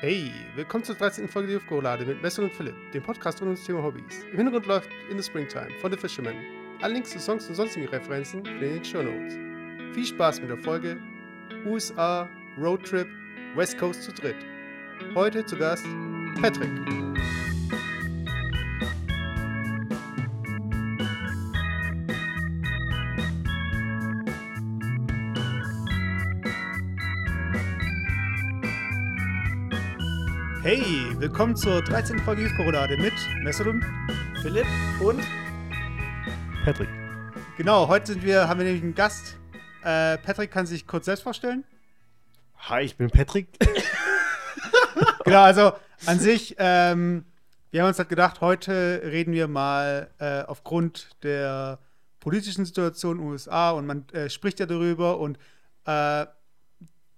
Hey, willkommen zur 13. Folge der Hofgolade mit Messer und Philipp, dem Podcast rund ums Thema Hobbys. Im Hintergrund läuft In the Springtime von The Fisherman. Alle Links zu Songs und sonstigen Referenzen in den Show Notes. Viel Spaß mit der Folge USA Roadtrip West Coast zu dritt. Heute zu Gast Patrick. Hey, willkommen zur 13. Folge Hofgolade mit Messerum, Philipp und Patrick. Genau, heute sind wir, haben wir nämlich einen Gast. Äh, Patrick kann sich kurz selbst vorstellen. Hi, ich bin Patrick. Genau, also an sich, ähm, wir haben uns halt gedacht, heute reden wir mal äh, aufgrund der politischen Situation in den USA und man äh, spricht ja darüber und äh,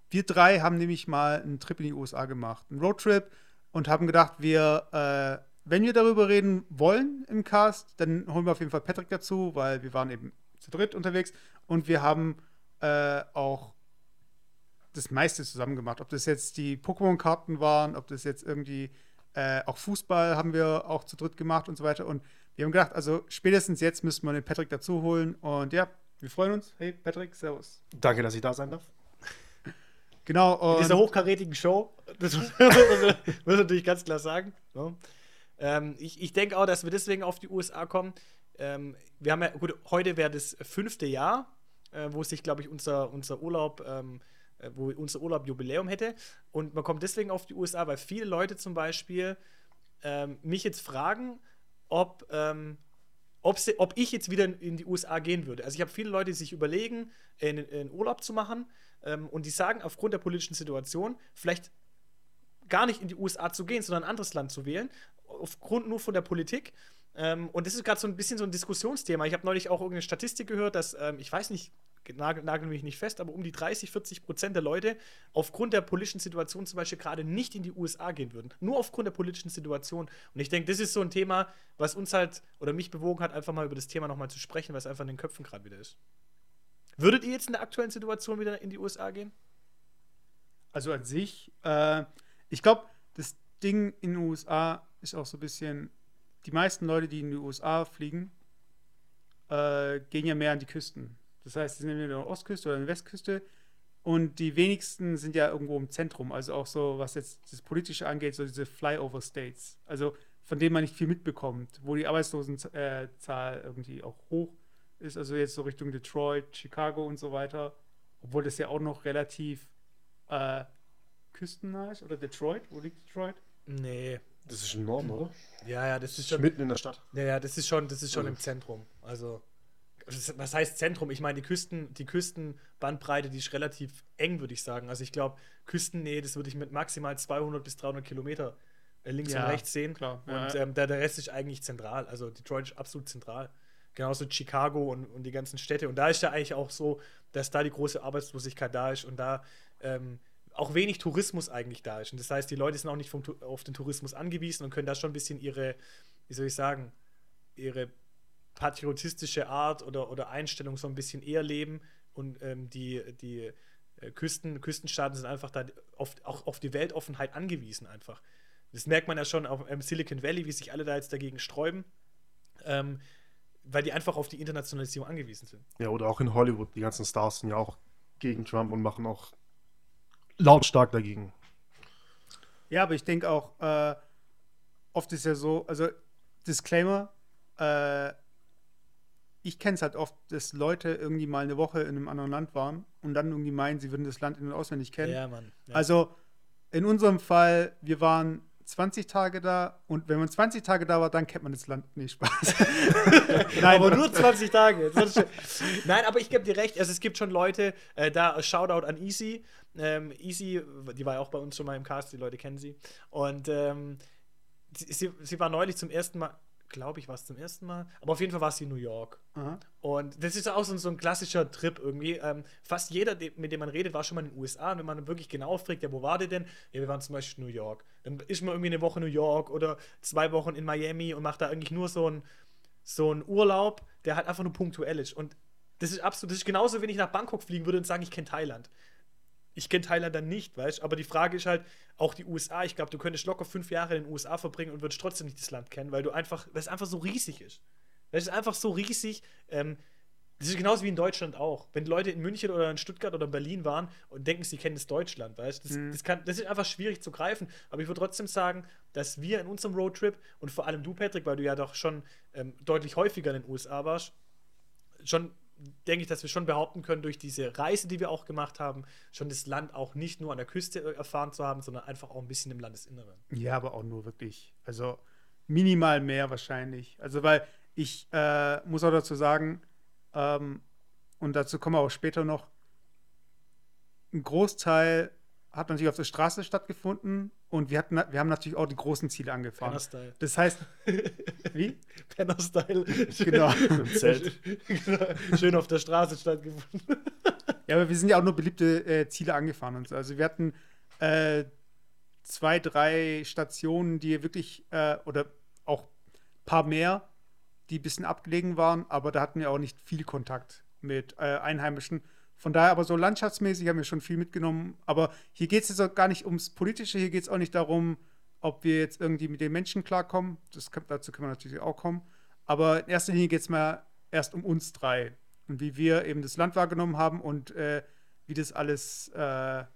wir drei haben nämlich mal einen Trip in die USA gemacht, einen Roadtrip und haben gedacht, wir, äh, wenn wir darüber reden wollen im Cast, dann holen wir auf jeden Fall Patrick dazu, weil wir waren eben zu dritt unterwegs und wir haben äh, auch das meiste zusammen gemacht. Ob das jetzt die Pokémon-Karten waren, ob das jetzt irgendwie äh, auch Fußball haben wir auch zu dritt gemacht und so weiter. Und wir haben gedacht, also spätestens jetzt müssen wir den Patrick dazu holen. Und ja, wir freuen uns. Hey Patrick, servus. Danke, dass ich da sein darf. Genau. In dieser hochkarätigen Show, das muss man natürlich ganz klar sagen. ne? Ähm, ich ich denke auch, dass wir deswegen auf die USA kommen. Ähm, wir haben ja, gut, heute wäre das fünfte Jahr, äh, wo sich, glaube ich, unser, unser Urlaub, ähm, äh, wo unser Urlaub Jubiläum hätte. Und man kommt deswegen auf die USA, weil viele Leute zum Beispiel ähm, mich jetzt fragen, ob, ähm, ob, sie, ob ich jetzt wieder in, in die USA gehen würde. Also ich habe viele Leute, die sich überlegen, in, in Urlaub zu machen ähm, und die sagen, aufgrund der politischen Situation, vielleicht gar nicht in die USA zu gehen, sondern ein anderes Land zu wählen, aufgrund nur von der Politik. Ähm, und das ist gerade so ein bisschen so ein Diskussionsthema. Ich habe neulich auch irgendeine Statistik gehört, dass, ähm, ich weiß nicht, nagel, nagel mich nicht fest, aber um die 30, 40 Prozent der Leute aufgrund der politischen Situation zum Beispiel gerade nicht in die USA gehen würden. Nur aufgrund der politischen Situation. Und ich denke, das ist so ein Thema, was uns halt oder mich bewogen hat, einfach mal über das Thema nochmal zu sprechen, was einfach in den Köpfen gerade wieder ist. Würdet ihr jetzt in der aktuellen Situation wieder in die USA gehen? also an sich, äh, ich glaube, das Ding in den USA ist auch so ein bisschen, die meisten Leute, die in die USA fliegen, äh, gehen ja mehr an die Küsten. Das heißt, sie sind entweder an der Ostküste oder an der Westküste. Und die wenigsten sind ja irgendwo im Zentrum. Also auch so, was jetzt das Politische angeht, so diese Flyover States. Also von denen man nicht viel mitbekommt, wo die Arbeitslosenzahl irgendwie auch hoch ist. Also jetzt so Richtung Detroit, Chicago und so weiter. Obwohl das ja auch noch relativ äh, küstennah ist. Oder Detroit? Wo liegt Detroit? Nee. Das ist Norden, oder? Ja, ja, das ist schon. Mitten in der Stadt. Ja, ja, das ist schon, das ist schon Also- im Zentrum. Also, was heißt Zentrum? Ich meine, die Küsten, die Küstenbandbreite, die ist relativ eng, würde ich sagen. Also ich glaube, Küstennähe, das würde ich mit maximal 200 bis 300 Kilometer äh, links Ja, und rechts sehen. klar. Und Ja. ähm, der, der Rest ist eigentlich zentral. Also Detroit ist absolut zentral. Genauso Chicago und, und die ganzen Städte. Und da ist ja eigentlich auch so, dass da die große Arbeitslosigkeit da ist und da ähm, auch wenig Tourismus eigentlich da ist. Und das heißt, die Leute sind auch nicht vom, auf den Tourismus angewiesen und können da schon ein bisschen ihre, wie soll ich sagen, ihre patriotistische Art oder, oder Einstellung so ein bisschen eher leben. Und ähm, die, die äh, Küsten, Küstenstaaten sind einfach da auf, auch auf die Weltoffenheit angewiesen einfach. Das merkt man ja schon auf im Silicon Valley, wie sich alle da jetzt dagegen sträuben, ähm, weil die einfach auf die Internationalisierung angewiesen sind. Ja, oder auch in Hollywood. Die ganzen Stars sind ja auch gegen Trump und machen auch lautstark dagegen. Ja, aber ich denke auch, äh, oft ist ja so, also Disclaimer, äh, ich kenne es halt oft, dass Leute irgendwie mal eine Woche in einem anderen Land waren und dann irgendwie meinen, sie würden das Land in- und auswendig kennen. Ja, Mann. Ja. Also in unserem Fall, wir waren 20 Tage da und wenn man 20 Tage da war, dann kennt man das Land nicht Spaß. Nein, aber nur 20 Tage. Nein, aber ich gebe dir recht. Also es gibt schon Leute, äh, da Shoutout an Easy. Ähm, Easy, die war ja auch bei uns schon mal im Cast, die Leute kennen sie. Und ähm, sie, sie war neulich zum ersten Mal, glaube ich, war es zum ersten Mal, aber auf jeden Fall war sie in New York. Aha. Und das ist auch so, ein- so ein klassischer Trip irgendwie. Ähm, fast jeder, de- mit dem man redet, war schon mal in den USA. Und wenn man wirklich genau fragt, ja, wo war der denn? Ja, wir waren zum Beispiel in New York. Dann ist man irgendwie eine Woche in New York oder zwei Wochen in Miami und macht da eigentlich nur so ein so einen Urlaub, der halt einfach nur punktuell ist. Und das ist absolut, das ist genauso, wenn ich nach Bangkok fliegen würde und sagen, ich kenne Thailand. Ich kenne Thailand dann nicht, weißt du? Aber die Frage ist halt, auch die USA, ich glaube, du könntest locker fünf Jahre in den USA verbringen und würdest trotzdem nicht das Land kennen, weil du einfach, weil es einfach so riesig ist. Das ist einfach so riesig. Ähm, das ist genauso wie in Deutschland auch. Wenn Leute in München oder in Stuttgart oder in Berlin waren und denken, sie kennen das Deutschland, weißt das, Mhm. das, kann, das ist einfach schwierig zu greifen. Aber ich würde trotzdem sagen, dass wir in unserem Roadtrip und vor allem du, Patrick, weil du ja doch schon ähm, deutlich häufiger in den USA warst, schon denke ich, dass wir schon behaupten können, durch diese Reise, die wir auch gemacht haben, schon das Land auch nicht nur an der Küste äh, erfahren zu haben, sondern einfach auch ein bisschen im Landesinneren. Ja, aber auch nur wirklich, also minimal mehr wahrscheinlich. Also, weil ich äh, muss auch dazu sagen, ähm, und dazu kommen wir auch später noch, ein Großteil hat natürlich auf der Straße stattgefunden und wir, hatten, wir haben natürlich auch die großen Ziele angefahren. Penner-Style. Das heißt, wie? Penner-Style. Genau. Im Zelt. genau. Schön auf der Straße stattgefunden. Ja, aber wir sind ja auch nur beliebte äh, Ziele angefahren und so. Also wir hatten äh, zwei, drei Stationen, die wirklich, äh, oder auch ein paar mehr, die ein bisschen abgelegen waren, aber da hatten wir auch nicht viel Kontakt mit äh, Einheimischen. Von daher aber so landschaftsmäßig haben wir schon viel mitgenommen. Aber hier geht es jetzt auch gar nicht ums Politische, hier geht es auch nicht darum, ob wir jetzt irgendwie mit den Menschen klarkommen. Das, dazu können wir natürlich auch kommen. Aber in erster Linie geht es mal erst um uns drei und wie wir eben das Land wahrgenommen haben und äh, wie das alles, äh, ja,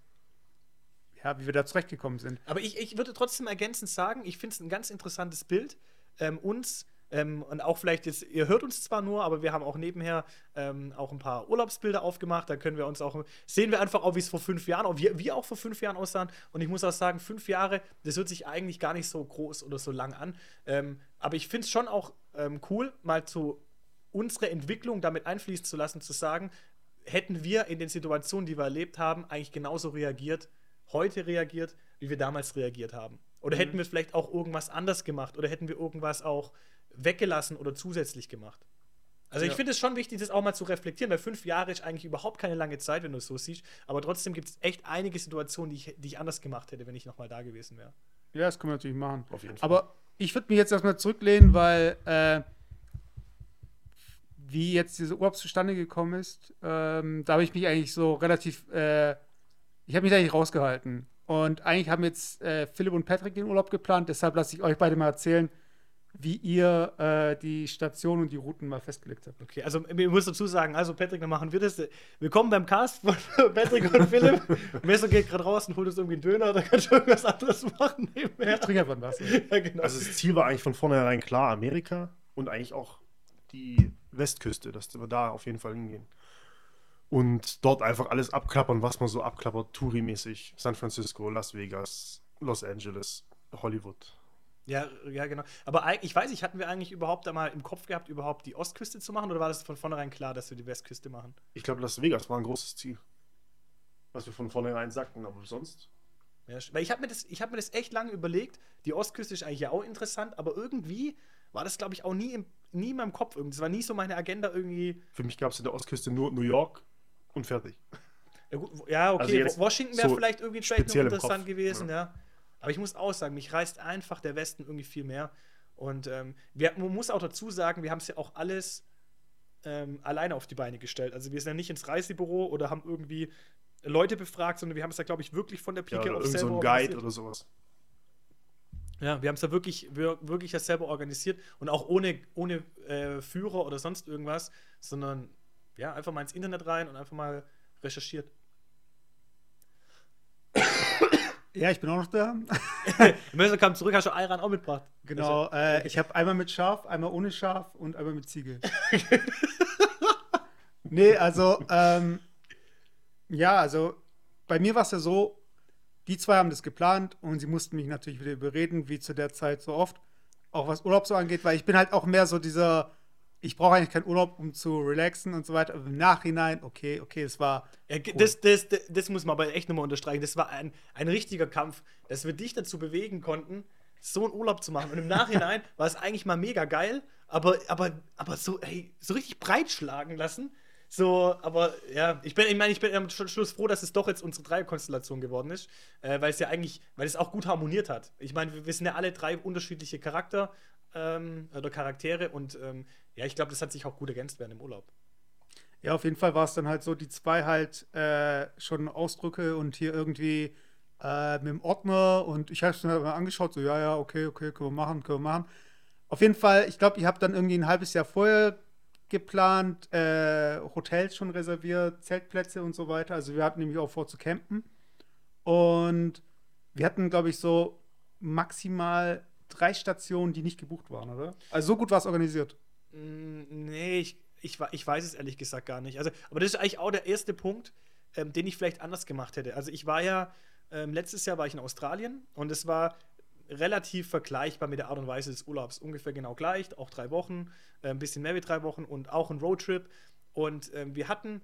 wie wir da zurechtgekommen sind. Aber ich, ich würde trotzdem ergänzend sagen, ich finde es ein ganz interessantes Bild. Ähm, uns ähm, und auch vielleicht jetzt, ihr hört uns zwar nur, aber wir haben auch nebenher ähm, auch ein paar Urlaubsbilder aufgemacht. Da können wir uns auch, sehen wir einfach auch, wie es vor fünf Jahren, auch wie wir auch vor fünf Jahren aussahen. Und ich muss auch sagen, fünf Jahre, das hört sich eigentlich gar nicht so groß oder so lang an. Ähm, aber ich finde es schon auch ähm, cool, mal zu unsere Entwicklung damit einfließen zu lassen, zu sagen, hätten wir in den Situationen, die wir erlebt haben, eigentlich genauso reagiert, heute reagiert, wie wir damals reagiert haben? Oder hätten wir vielleicht auch irgendwas anders gemacht? Oder hätten wir irgendwas auch weggelassen oder zusätzlich gemacht? Also ich Ja. finde es schon wichtig, das auch mal zu reflektieren, weil fünf Jahre ist eigentlich überhaupt keine lange Zeit, wenn du es so siehst. Aber trotzdem gibt es echt einige Situationen, die ich, die ich anders gemacht hätte, wenn ich nochmal da gewesen wäre. Ja, das können wir natürlich machen. Auf jeden Fall. Aber ich würde mich jetzt erstmal zurücklehnen, weil äh, wie jetzt dieser Urlaub zustande gekommen ist, ähm, da habe ich mich eigentlich so relativ, äh, ich habe mich da eigentlich rausgehalten. Und eigentlich haben jetzt äh, Philipp und Patrick den Urlaub geplant, deshalb lasse ich euch beide mal erzählen, wie ihr äh, die Station und die Routen mal festgelegt habt. Okay, also ich muss dazu sagen, also Patrick, dann machen wir das. Willkommen beim Cast von Patrick und Philipp. Messer geht gerade raus und holt uns irgendwie einen Döner, da kannst du irgendwas anderes machen nebenher. Ich trinke einfach was. Ja, genau. Also das Ziel war eigentlich von vornherein klar, Amerika und eigentlich auch die Westküste, dass wir da auf jeden Fall hingehen. Und dort einfach alles abklappern, was man so abklappert, Touri-mäßig. San Francisco, Las Vegas, Los Angeles, Hollywood. Ja, ja, genau. Aber ich weiß nicht, hatten wir eigentlich überhaupt einmal im Kopf gehabt, überhaupt die Ostküste zu machen oder war das von vornherein klar, dass wir die Westküste machen? Ich glaube, Las Vegas war ein großes Ziel. Was wir von vornherein sagten, aber sonst. Ja, weil ich habe mir, das- ich hab mir das echt lange überlegt. Die Ostküste ist eigentlich ja auch interessant, aber irgendwie war das, glaube ich, auch nie, im, nie in meinem Kopf. irgendwie. Das war nie so meine Agenda irgendwie. Für mich gab es in der Ostküste nur New York und fertig. Ja, gut, ja okay, Also Washington wäre so vielleicht irgendwie vielleicht noch speziell im interessant gewesen, ja. Aber ich muss auch sagen, mich reißt einfach der Westen irgendwie viel mehr. Und ähm, wir, man muss auch dazu sagen, wir haben es ja auch alles ähm, alleine auf die Beine gestellt. Also wir sind ja nicht ins Reisebüro oder haben irgendwie Leute befragt, sondern wir haben es ja, glaube ich, wirklich von der Ja, Pike oder auf irgend so selber ein Guide oder sowas. Ja, wir haben es ja wirklich, wir, wirklich ja selber organisiert und auch ohne, ohne äh, Führer oder sonst irgendwas, sondern ja, einfach mal ins Internet rein und einfach mal recherchiert. Ja, ich bin auch noch da. Messer kam zurück, hast du Ayran auch mitgebracht. Genau, äh, ich habe einmal mit Schaf, einmal ohne Schaf und einmal mit Ziege. nee, also, ähm, ja, also bei mir war es ja so, die zwei haben das geplant und sie mussten mich natürlich wieder überreden, wie zu der Zeit so oft, auch was Urlaub so angeht, weil ich bin halt auch mehr so dieser, ich brauche eigentlich keinen Urlaub, um zu relaxen und so weiter. Aber im Nachhinein, okay, okay, es war Ja, ge- das, das, das, das muss man aber echt nochmal unterstreichen. Das war ein, ein richtiger Kampf, dass wir dich dazu bewegen konnten, so einen Urlaub zu machen. Und im Nachhinein war es eigentlich mal mega geil, aber, aber, aber so, ey, so richtig breitschlagen lassen. So, aber ja, ich bin, ich meine, ich bin am Sch- Schluss froh, dass es doch jetzt unsere Dreierkonstellation geworden ist, äh, weil es ja eigentlich, weil es auch gut harmoniert hat. Ich meine, wir, wir sind ja alle drei unterschiedliche Charakter ähm, oder Charaktere und ähm, ja, ich glaube, das hat sich auch gut ergänzt während dem Urlaub. Ja, auf jeden Fall war es dann halt so, die zwei halt äh, schon Ausdrücke und hier irgendwie äh, mit dem Ordner und ich habe es mir halt mal angeschaut, so, ja, ja, okay, okay, können wir machen, können wir machen. Auf jeden Fall, ich glaube, ihr habt dann irgendwie ein halbes Jahr vorher geplant, äh, Hotels schon reserviert, Zeltplätze und so weiter. Also wir hatten nämlich auch vor zu campen. Und wir hatten, glaube ich, so maximal drei Stationen, die nicht gebucht waren, oder? Also so gut war es organisiert. Mm, Nee, ich, ich, ich weiß es ehrlich gesagt gar nicht. Also, aber das ist eigentlich auch der erste Punkt, ähm, den ich vielleicht anders gemacht hätte. Also ich war ja, ähm, letztes Jahr war ich in Australien und es war relativ vergleichbar mit der Art und Weise des Urlaubs. Ungefähr genau gleich, auch drei Wochen, äh, ein bisschen mehr wie drei Wochen und auch ein Roadtrip. Und ähm, wir hatten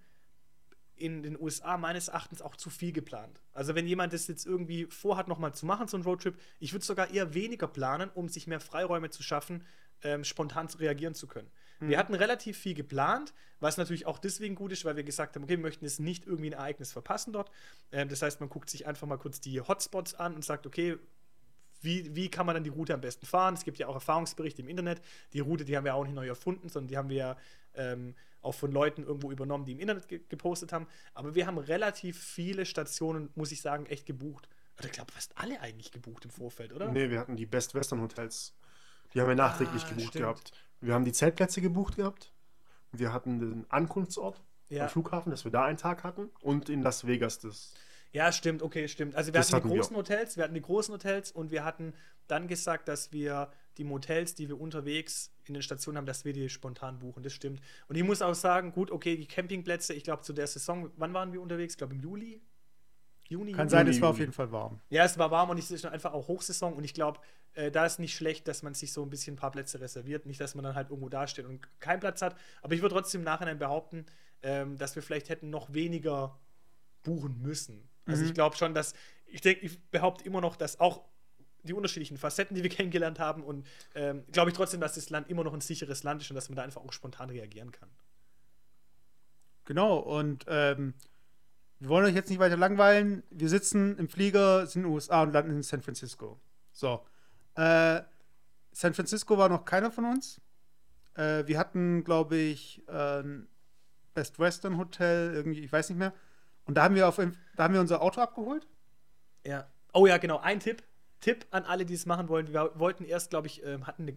in den USA meines Erachtens auch zu viel geplant. Also wenn jemand das jetzt irgendwie vorhat, nochmal zu machen, so einen Roadtrip, ich würde sogar eher weniger planen, um sich mehr Freiräume zu schaffen, ähm, spontan zu reagieren zu können. Wir hatten relativ viel geplant, was natürlich auch deswegen gut ist, weil wir gesagt haben, okay, wir möchten jetzt nicht irgendwie ein Ereignis verpassen dort. Ähm, das heißt, man guckt sich einfach mal kurz die Hotspots an und sagt, okay, wie, wie kann man dann die Route am besten fahren? Es gibt ja auch Erfahrungsberichte im Internet. Die Route, die haben wir auch nicht neu erfunden, sondern die haben wir ja ähm, auch von Leuten irgendwo übernommen, die im Internet ge gepostet haben. Aber wir haben relativ viele Stationen, muss ich sagen, echt gebucht. Oder ich glaube, fast alle eigentlich gebucht im Vorfeld, oder? Nee, wir hatten die Best Western Hotels. Die haben wir nachträglich Ah, gebucht stimmt. gehabt. Wir haben die Zeltplätze gebucht gehabt. Wir hatten den Ankunftsort Ja. am Flughafen, dass wir da einen Tag hatten. Und in Las Vegas das. Ja, stimmt, okay, stimmt. Also wir Das hatten die hatten wir großen Hotels, wir hatten die großen Hotels und wir hatten dann gesagt, dass wir die Motels, die wir unterwegs in den Stationen haben, dass wir die spontan buchen. Das stimmt. Und ich muss auch sagen, gut, okay, die Campingplätze, ich glaube zu der Saison, wann waren wir unterwegs? Ich glaube im Juli. Juni, Kann Juli? sein, Juni, es war auf jeden Fall warm. Ja, es war warm und es ist einfach auch Hochsaison und ich glaube, äh, da ist nicht schlecht, dass man sich so ein bisschen ein paar Plätze reserviert. Nicht, dass man dann halt irgendwo dasteht und keinen Platz hat. Aber ich würde trotzdem im Nachhinein behaupten, ähm, dass wir vielleicht hätten noch weniger buchen müssen. Also Mhm. ich glaube schon, dass, ich denke, ich behaupte immer noch, dass auch die unterschiedlichen Facetten, die wir kennengelernt haben und ähm, glaube ich trotzdem, dass das Land immer noch ein sicheres Land ist und dass man da einfach auch spontan reagieren kann. Genau, und ähm, wir wollen euch jetzt nicht weiter langweilen. Wir sitzen im Flieger, sind in den USA und landen in San Francisco. So. Äh, San Francisco war noch keiner von uns. Äh, wir hatten, glaube ich, ein Best Western Hotel, irgendwie, ich weiß nicht mehr. Und da haben wir auf da haben wir unser Auto abgeholt. Ja. Oh ja, genau. Ein Tipp. Tipp an alle, die es machen wollen. Wir wollten erst, glaube ich, ähm, hatten eine,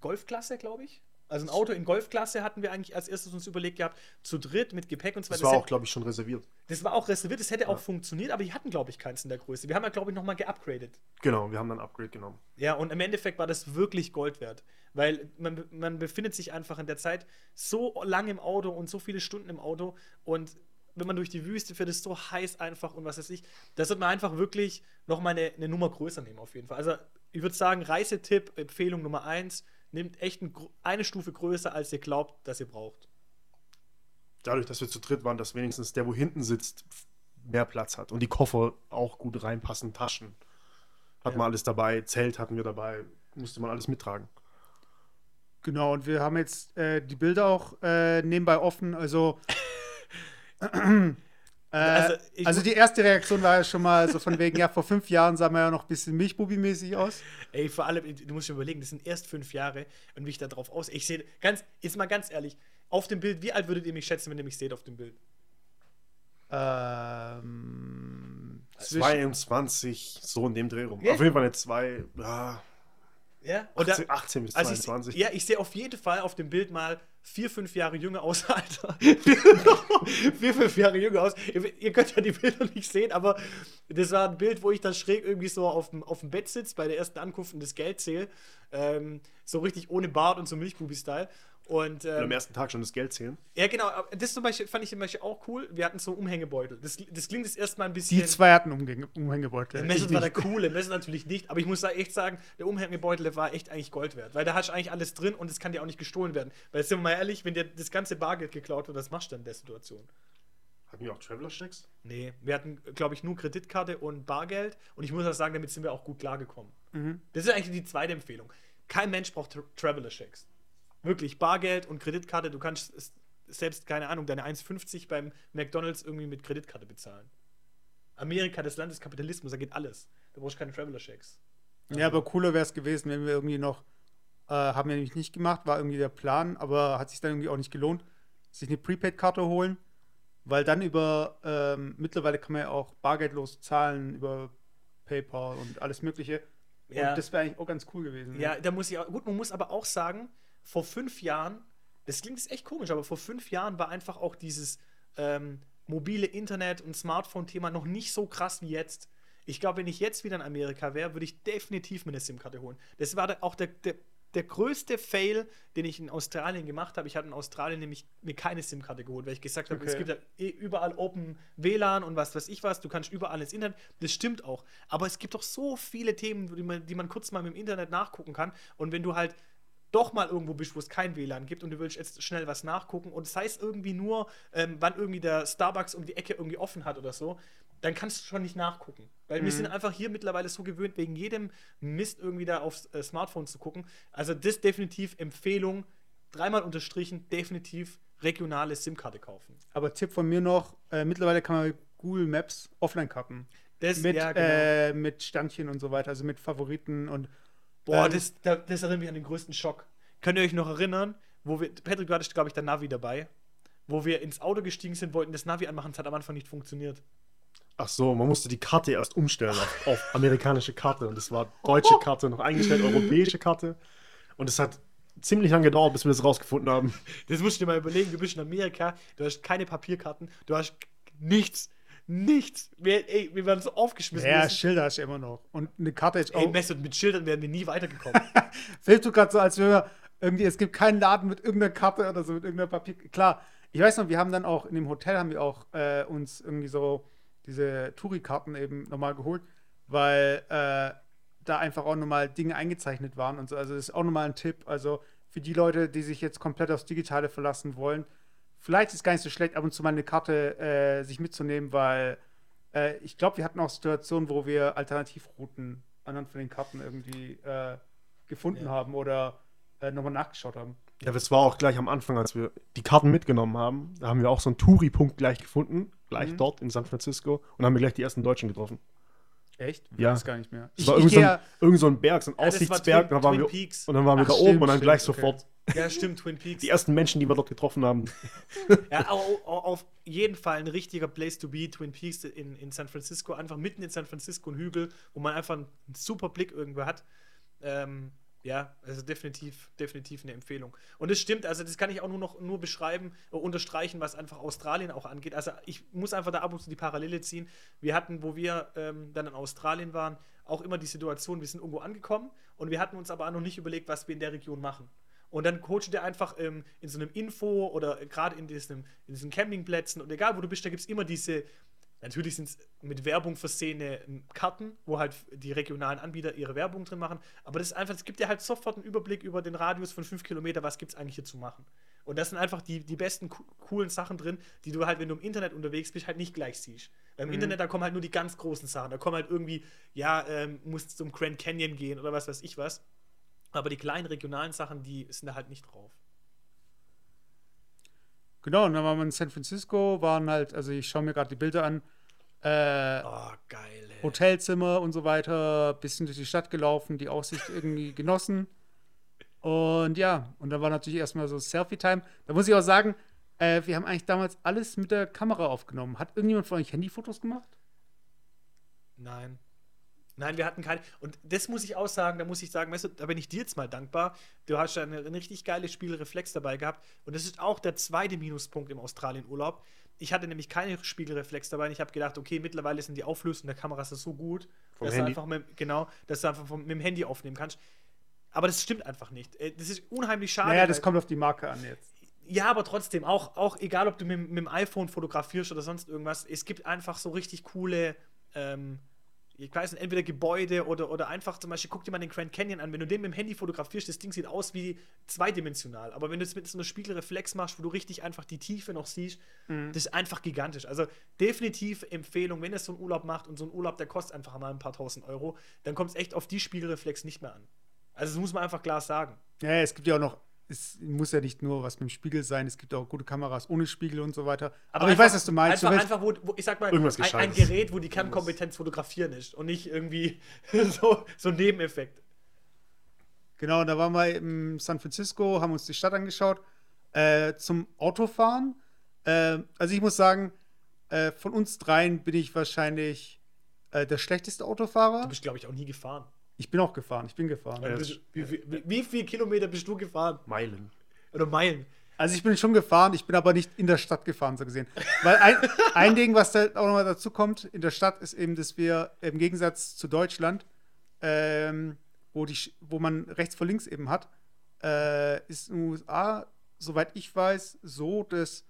Golfklasse, glaube ich. Also ein Auto in Golfklasse hatten wir eigentlich als erstes uns überlegt gehabt, zu dritt mit Gepäck und so Das weiter. war auch, hätte- glaube ich, schon reserviert. das war auch reserviert, das hätte auch funktioniert, aber die hatten, glaube ich, keins in der Größe. Wir haben ja, glaube ich, nochmal geupgradet. Genau, wir haben dann ein Upgrade genommen. Ja, und im Endeffekt war das wirklich Gold wert. Weil man, man befindet sich einfach in der Zeit so lang im Auto und so viele Stunden im Auto und wenn man durch die Wüste fährt, ist so heiß einfach und was weiß ich. Das wird man einfach wirklich nochmal eine, eine Nummer größer nehmen, auf jeden Fall. Also, ich würde sagen, Reisetipp, Empfehlung Nummer eins, nehmt echt ein, eine Stufe größer, als ihr glaubt, dass ihr braucht. Dadurch, dass wir zu dritt waren, dass wenigstens der, wo hinten sitzt, mehr Platz hat. Und die Koffer auch gut reinpassen, Taschen. Hat Ja. man alles dabei, Zelt hatten wir dabei, musste man alles mittragen. Genau, und wir haben jetzt äh, die Bilder auch äh, nebenbei offen. Also, äh, Also, also, die erste Reaktion war ja schon mal so von wegen, ja, vor fünf Jahren sah man ja noch ein bisschen Milchbubi-mäßig aus. Ey, vor allem, du musst dir überlegen, das sind erst fünf Jahre und wie ich da drauf aus. Ich sehe, ganz, jetzt mal ganz ehrlich, auf dem Bild, wie alt würdet ihr mich schätzen, wenn ihr mich seht auf dem Bild? Ähm, zwischen- 22, so in dem Dreh rum. Ja. Auf jeden Fall eine 2, ja, Ja? 18, 18 bis also ich, 22. ja, ich sehe auf jeden Fall auf dem Bild mal vier, fünf Jahre jünger aus, Alter. vier, fünf Jahre jünger aus. Ihr, ihr könnt ja die Bilder nicht sehen, aber das war ein Bild, wo ich dann schräg irgendwie so auf dem, auf dem Bett sitze, bei der ersten Ankunft und das Geld zähle. Ähm, so richtig ohne Bart und so Milchbubi-Style. Und ähm, am ersten Tag schon das Geld zählen. Ja, genau. Das zum Beispiel fand ich zum Beispiel auch cool. Wir hatten so Umhängebeutel. Das, das klingt jetzt erstmal ein bisschen. die zwei hatten Umgänge, Umhängebeutel. Der Messer war der coole, Messer natürlich nicht, aber ich muss da echt sagen, der Umhängebeutel, war echt eigentlich Gold wert, weil da hast du eigentlich alles drin und es kann dir auch nicht gestohlen werden. Weil, sind wir mal ehrlich, wenn dir das ganze Bargeld geklaut wird, was machst du dann in der Situation? Hatten wir auch Traveler-Checks? Nee, wir hatten, glaube ich, nur Kreditkarte und Bargeld und ich muss auch sagen, damit sind wir auch gut klargekommen. Mhm. Das ist eigentlich die zweite Empfehlung. Kein Mensch braucht Tra Traveler-Checks. Wirklich, Bargeld und Kreditkarte, du kannst selbst, keine Ahnung, deine 1,50 beim McDonalds irgendwie mit Kreditkarte bezahlen. Amerika, das Land des Kapitalismus, da geht alles. Da brauchst du keine Traveler-Checks. Ja, aber cooler wäre es gewesen, wenn wir irgendwie noch, äh, haben wir nämlich nicht gemacht, war irgendwie der Plan, aber hat sich dann irgendwie auch nicht gelohnt, sich eine Prepaid-Karte holen, weil dann über, ähm, mittlerweile kann man ja auch bargeldlos zahlen über PayPal und alles Mögliche. Ja. Und das wäre eigentlich auch ganz cool gewesen. Ja, da muss ich auch, gut, man muss aber auch sagen, vor fünf Jahren, das klingt jetzt echt komisch, aber vor fünf Jahren war einfach auch dieses ähm, mobile Internet und Smartphone-Thema noch nicht so krass wie jetzt. Ich glaube, wenn ich jetzt wieder in Amerika wäre, würde ich definitiv mir eine SIM-Karte holen. Das war auch der, der, der größte Fail, den ich in Australien gemacht habe. Ich hatte in Australien nämlich mir keine SIM-Karte geholt, weil ich gesagt habe, es Okay. gibt ja eh überall Open WLAN und was weiß ich was. Du kannst überall ins Internet. Das stimmt auch. Aber es gibt doch so viele Themen, die man, die man kurz mal im Internet nachgucken kann. Und wenn du halt doch mal irgendwo bist, wo es kein WLAN gibt und du willst jetzt schnell was nachgucken und es heißt irgendwie nur, ähm, wann irgendwie der Starbucks um die Ecke irgendwie offen hat oder so, dann kannst du schon nicht nachgucken. Weil wir sind einfach hier mittlerweile so gewöhnt, wegen jedem Mist irgendwie da aufs äh, Smartphone zu gucken. Also das definitiv Empfehlung, dreimal unterstrichen, definitiv regionale SIM-Karte kaufen. Aber Tipp von mir noch, äh, mittlerweile kann man Google Maps Offline-Karten. Das, Mit, ja, genau. äh, mit Sternchen und so weiter, also mit Favoriten und Boah, ähm, das, da- das erinnert mich an den größten Schock. Könnt ihr euch noch erinnern, wo wir, Patrick, du hattest, glaube ich, der Navi dabei, wo wir ins Auto gestiegen sind, wollten das Navi anmachen, es hat am Anfang nicht funktioniert. Ach so, man musste die Karte erst umstellen auf, auf amerikanische Karte. Und es war deutsche Karte noch eingestellt, europäische Karte. Und es hat ziemlich lange gedauert, bis wir das rausgefunden haben. Das musst du dir mal überlegen, du bist in Amerika, du hast keine Papierkarten, du hast nichts, nichts. Wir, ey, wir werden so aufgeschmissen. ja, sind- Schilder du immer noch. Und eine Karte ist ey, auch. Messer mit Schildern wären wir nie weitergekommen. Filmst du gerade so, als wäre irgendwie, es gibt keinen Laden mit irgendeiner Karte oder so, mit irgendeiner Papier. Klar, ich weiß noch, wir haben dann auch in dem Hotel haben wir auch äh, uns irgendwie so diese Touri-Karten eben nochmal geholt, weil äh, da einfach auch nochmal Dinge eingezeichnet waren und so. Also das ist auch nochmal ein Tipp. Also für die Leute, die sich jetzt komplett aufs Digitale verlassen wollen, vielleicht ist es gar nicht so schlecht, ab und zu mal eine Karte äh, sich mitzunehmen, weil äh, ich glaube, wir hatten auch Situationen, wo wir Alternativrouten anhand von den Karten irgendwie äh, gefunden Ja. haben oder äh, nochmal nachgeschaut haben. Ja, das war auch gleich am Anfang, als wir die Karten mitgenommen haben. Da haben wir auch so einen Touri-Punkt gleich gefunden, gleich Mhm. dort in San Francisco. Und haben wir gleich die ersten Deutschen getroffen. Echt? Ja. weiß gar nicht mehr. Es Ich, war ich irgend so, ein, irgend so ein Berg, so ein Ja, das war Aussichtsberg. Twin- da waren Twin wir, Peaks. und dann waren wir Ach, da stimmt, oben und dann stimmt, gleich okay. sofort ja, stimmt, Twin Peaks. die ersten Menschen, die wir dort getroffen haben. Ja, au- au- auf jeden Fall ein richtiger Place to be, Twin Peaks in, in San Francisco, einfach mitten in San Francisco ein Hügel, wo man einfach einen super Blick irgendwo hat. Ähm, ja, also definitiv, definitiv eine Empfehlung. Und es stimmt, also das kann ich auch nur noch nur beschreiben, äh, unterstreichen, was einfach Australien auch angeht. Also ich muss einfach da ab und zu die Parallele ziehen. Wir hatten, wo wir ähm, dann in Australien waren, auch immer die Situation, wir sind irgendwo angekommen und wir hatten uns aber noch nicht überlegt, was wir in der Region machen. Und dann coacht der einfach ähm, in so einem Info oder gerade in, in diesen Campingplätzen und egal wo du bist, da gibt es immer diese, natürlich sind es mit Werbung versehene ähm, Karten, wo halt die regionalen Anbieter ihre Werbung drin machen. Aber das ist einfach, es gibt dir halt sofort einen Überblick über den Radius von fünf Kilometer, was gibt es eigentlich hier zu machen. Und das sind einfach die, die besten co- coolen Sachen drin, die du halt, wenn du im Internet unterwegs bist, halt nicht gleich siehst. Beim Internet, da kommen halt nur die ganz großen Sachen. Da kommen halt irgendwie, ja, ähm, musst zum Grand Canyon gehen oder was weiß ich was. Aber die kleinen regionalen Sachen, die sind da halt nicht drauf. Genau, und dann waren wir in San Francisco, waren halt, also ich schaue mir gerade die Bilder an, äh, Oh, geil. Ey. Hotelzimmer und so weiter, bisschen durch die Stadt gelaufen, die Aussicht irgendwie genossen. Und ja, und dann war natürlich erstmal so Selfie-Time. Da muss ich auch sagen, äh, wir haben eigentlich damals alles mit der Kamera aufgenommen. Hat irgendjemand von euch Handyfotos gemacht? Nein. Nein, wir hatten keine. Und das muss ich auch sagen, da muss ich sagen, weißt du, da bin ich dir jetzt mal dankbar. Du hast ja eine, eine richtig geile Spiegelreflex dabei gehabt. Und das ist auch der zweite Minuspunkt im Australien-Urlaub. Ich hatte nämlich keine Spiegelreflex dabei. Und ich habe gedacht, okay, mittlerweile sind die Auflösungen der Kameras so gut, Vom dass Handy? du einfach mit, genau, dass du einfach vom, mit dem Handy aufnehmen kannst. Aber das stimmt einfach nicht. Äh, Das ist unheimlich schade. naja, das kommt auf die Marke an jetzt. ja, aber trotzdem, auch, auch egal, ob du mit, mit dem iPhone fotografierst oder sonst irgendwas, es gibt einfach so richtig coole, ähm, ich weiß nicht, entweder Gebäude oder, oder einfach zum Beispiel, guck dir mal den Grand Canyon an. Wenn du den mit dem Handy fotografierst, das Ding sieht aus wie zweidimensional. Aber wenn du es mit so einer Spiegelreflex machst, wo du richtig einfach die Tiefe noch siehst, das ist einfach gigantisch. Also definitiv Empfehlung, wenn ihr so einen Urlaub macht und so ein Urlaub, der kostet einfach mal ein paar tausend Euro, dann kommt es echt auf die Spiegelreflex nicht mehr an. Also das muss man einfach klar sagen. Ja, es gibt ja auch noch, es muss ja nicht nur was mit dem Spiegel sein, es gibt auch gute Kameras ohne Spiegel und so weiter. Aber, ich einfach- weiß, was du meinst. Einfach, einfach wo, wo, ich sag mal, Irgendwas ein, ein. Gerät, wo die Kernkompetenz fotografieren ist und nicht irgendwie so, so ein Nebeneffekt. Genau, da waren wir in San Francisco, haben uns die Stadt angeschaut. Äh, zum Autofahren. Äh, also ich muss sagen, äh, von uns dreien bin ich wahrscheinlich äh, der schlechteste Autofahrer. Du bist, glaube ich, auch nie gefahren. Ich bin auch gefahren, ich bin gefahren. Ja. Bist- Wie, wie, wie, viele Kilometer bist du gefahren? Meilen. Oder Meilen? Also ich bin schon gefahren, ich bin aber nicht in der Stadt gefahren, so gesehen. Weil ein, ein Ding, was da auch nochmal dazu kommt, in der Stadt ist eben, dass wir im Gegensatz zu Deutschland, ähm, wo, die, wo man rechts vor links eben hat, äh, ist in den USA, soweit ich weiß, so, dass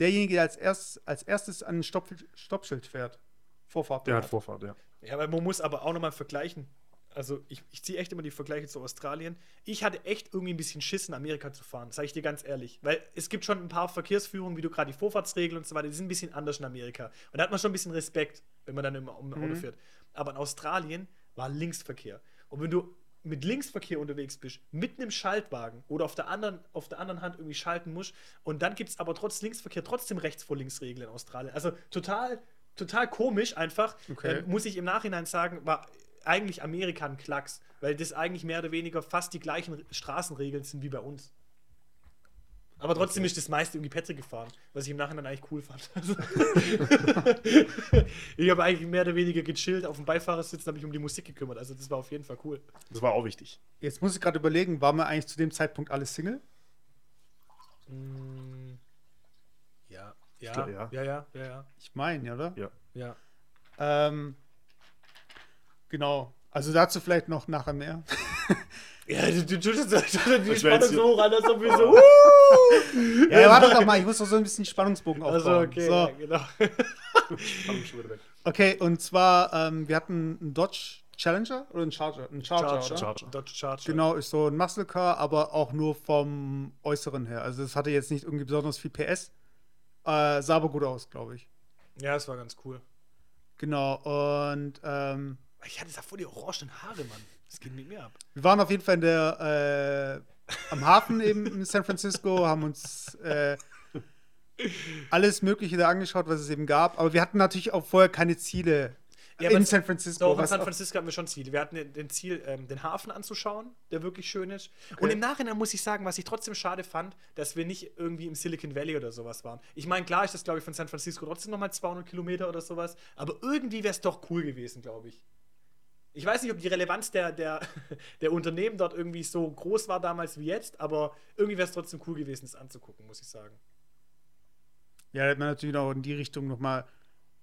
derjenige, der als, erst, als erstes an ein Stopp, Stoppschild fährt, Vorfahrt. Der hat Vorfahrt, ja. Ja, aber man muss aber auch nochmal vergleichen. Also, ich, ich ziehe echt immer die Vergleiche zu Australien. Ich hatte echt irgendwie ein bisschen Schiss, in Amerika zu fahren, sage ich dir ganz ehrlich. Weil es gibt schon ein paar Verkehrsführungen, wie du gerade die Vorfahrtsregeln und so weiter, die sind ein bisschen anders in Amerika. Und da hat man schon ein bisschen Respekt, wenn man dann im, im Auto fährt. Aber in Australien war Linksverkehr. Und wenn du mit Linksverkehr unterwegs bist, mit einem Schaltwagen oder auf der anderen, auf der anderen Hand irgendwie schalten musst und dann gibt es aber trotz Linksverkehr trotzdem rechts vor links Regeln in Australien. Also total, total komisch einfach. Okay. Ähm, muss ich im Nachhinein sagen, war eigentlich Amerika ein Klacks, weil das eigentlich mehr oder weniger fast die gleichen Straßenregeln sind wie bei uns. Aber trotzdem ist das meiste irgendwie Patrick gefahren, was ich im Nachhinein eigentlich cool fand. Also ich habe eigentlich mehr oder weniger gechillt auf dem Beifahrersitz und habe mich um die Musik gekümmert. Also das war auf jeden Fall cool. Das war auch wichtig. Jetzt muss ich gerade überlegen, waren wir eigentlich zu dem Zeitpunkt alle Single? Mm, Ja, ja, glaub, ja. ja, ja, ja, ja, Ich meine, ja, oder? Ja. ja. Ähm, genau. Also dazu vielleicht noch nachher mehr. Ja, du, du, du, du, die Spannung so hoch an, als ob wir so. Ja, ja warte doch mal, ich muss doch so ein bisschen Spannungsbogen aufbauen. Also, okay, So, ja, genau. Okay, und zwar, ähm, wir hatten einen Dodge Challenger oder einen Charger? Einen Charger, oder? Charger. Dodge Charger. Genau, ist so ein Muscle Car, aber auch nur vom Äußeren her. Also es hatte jetzt nicht irgendwie besonders viel PS. Äh, sah aber gut aus, glaube ich. Ja, das war ganz cool. Genau, und ähm, Ich hatte da voll die orangen Haare, Mann. Das geht mit mir ab. wir waren auf jeden Fall in der, äh, am Hafen eben in San Francisco, haben uns äh, alles Mögliche da angeschaut, was es eben gab. Aber wir hatten natürlich auch vorher keine Ziele Ja, in San Francisco. Doch, in San Francisco hatten wir schon Ziele. Wir hatten den- Ziel, ähm, den Hafen anzuschauen, der wirklich schön ist. Und im Nachhinein muss ich sagen, was ich trotzdem schade fand, dass wir nicht irgendwie im Silicon Valley oder sowas waren. Ich meine, klar ist das, glaube ich, von San Francisco trotzdem nochmal 200 Kilometer oder sowas, aber irgendwie wäre es doch cool gewesen, glaube ich. Ich weiß nicht, ob die Relevanz der, der, der Unternehmen dort irgendwie so groß war damals wie jetzt, aber irgendwie wäre es trotzdem cool gewesen, das anzugucken, muss ich sagen. Ja, hätte man natürlich auch in die Richtung nochmal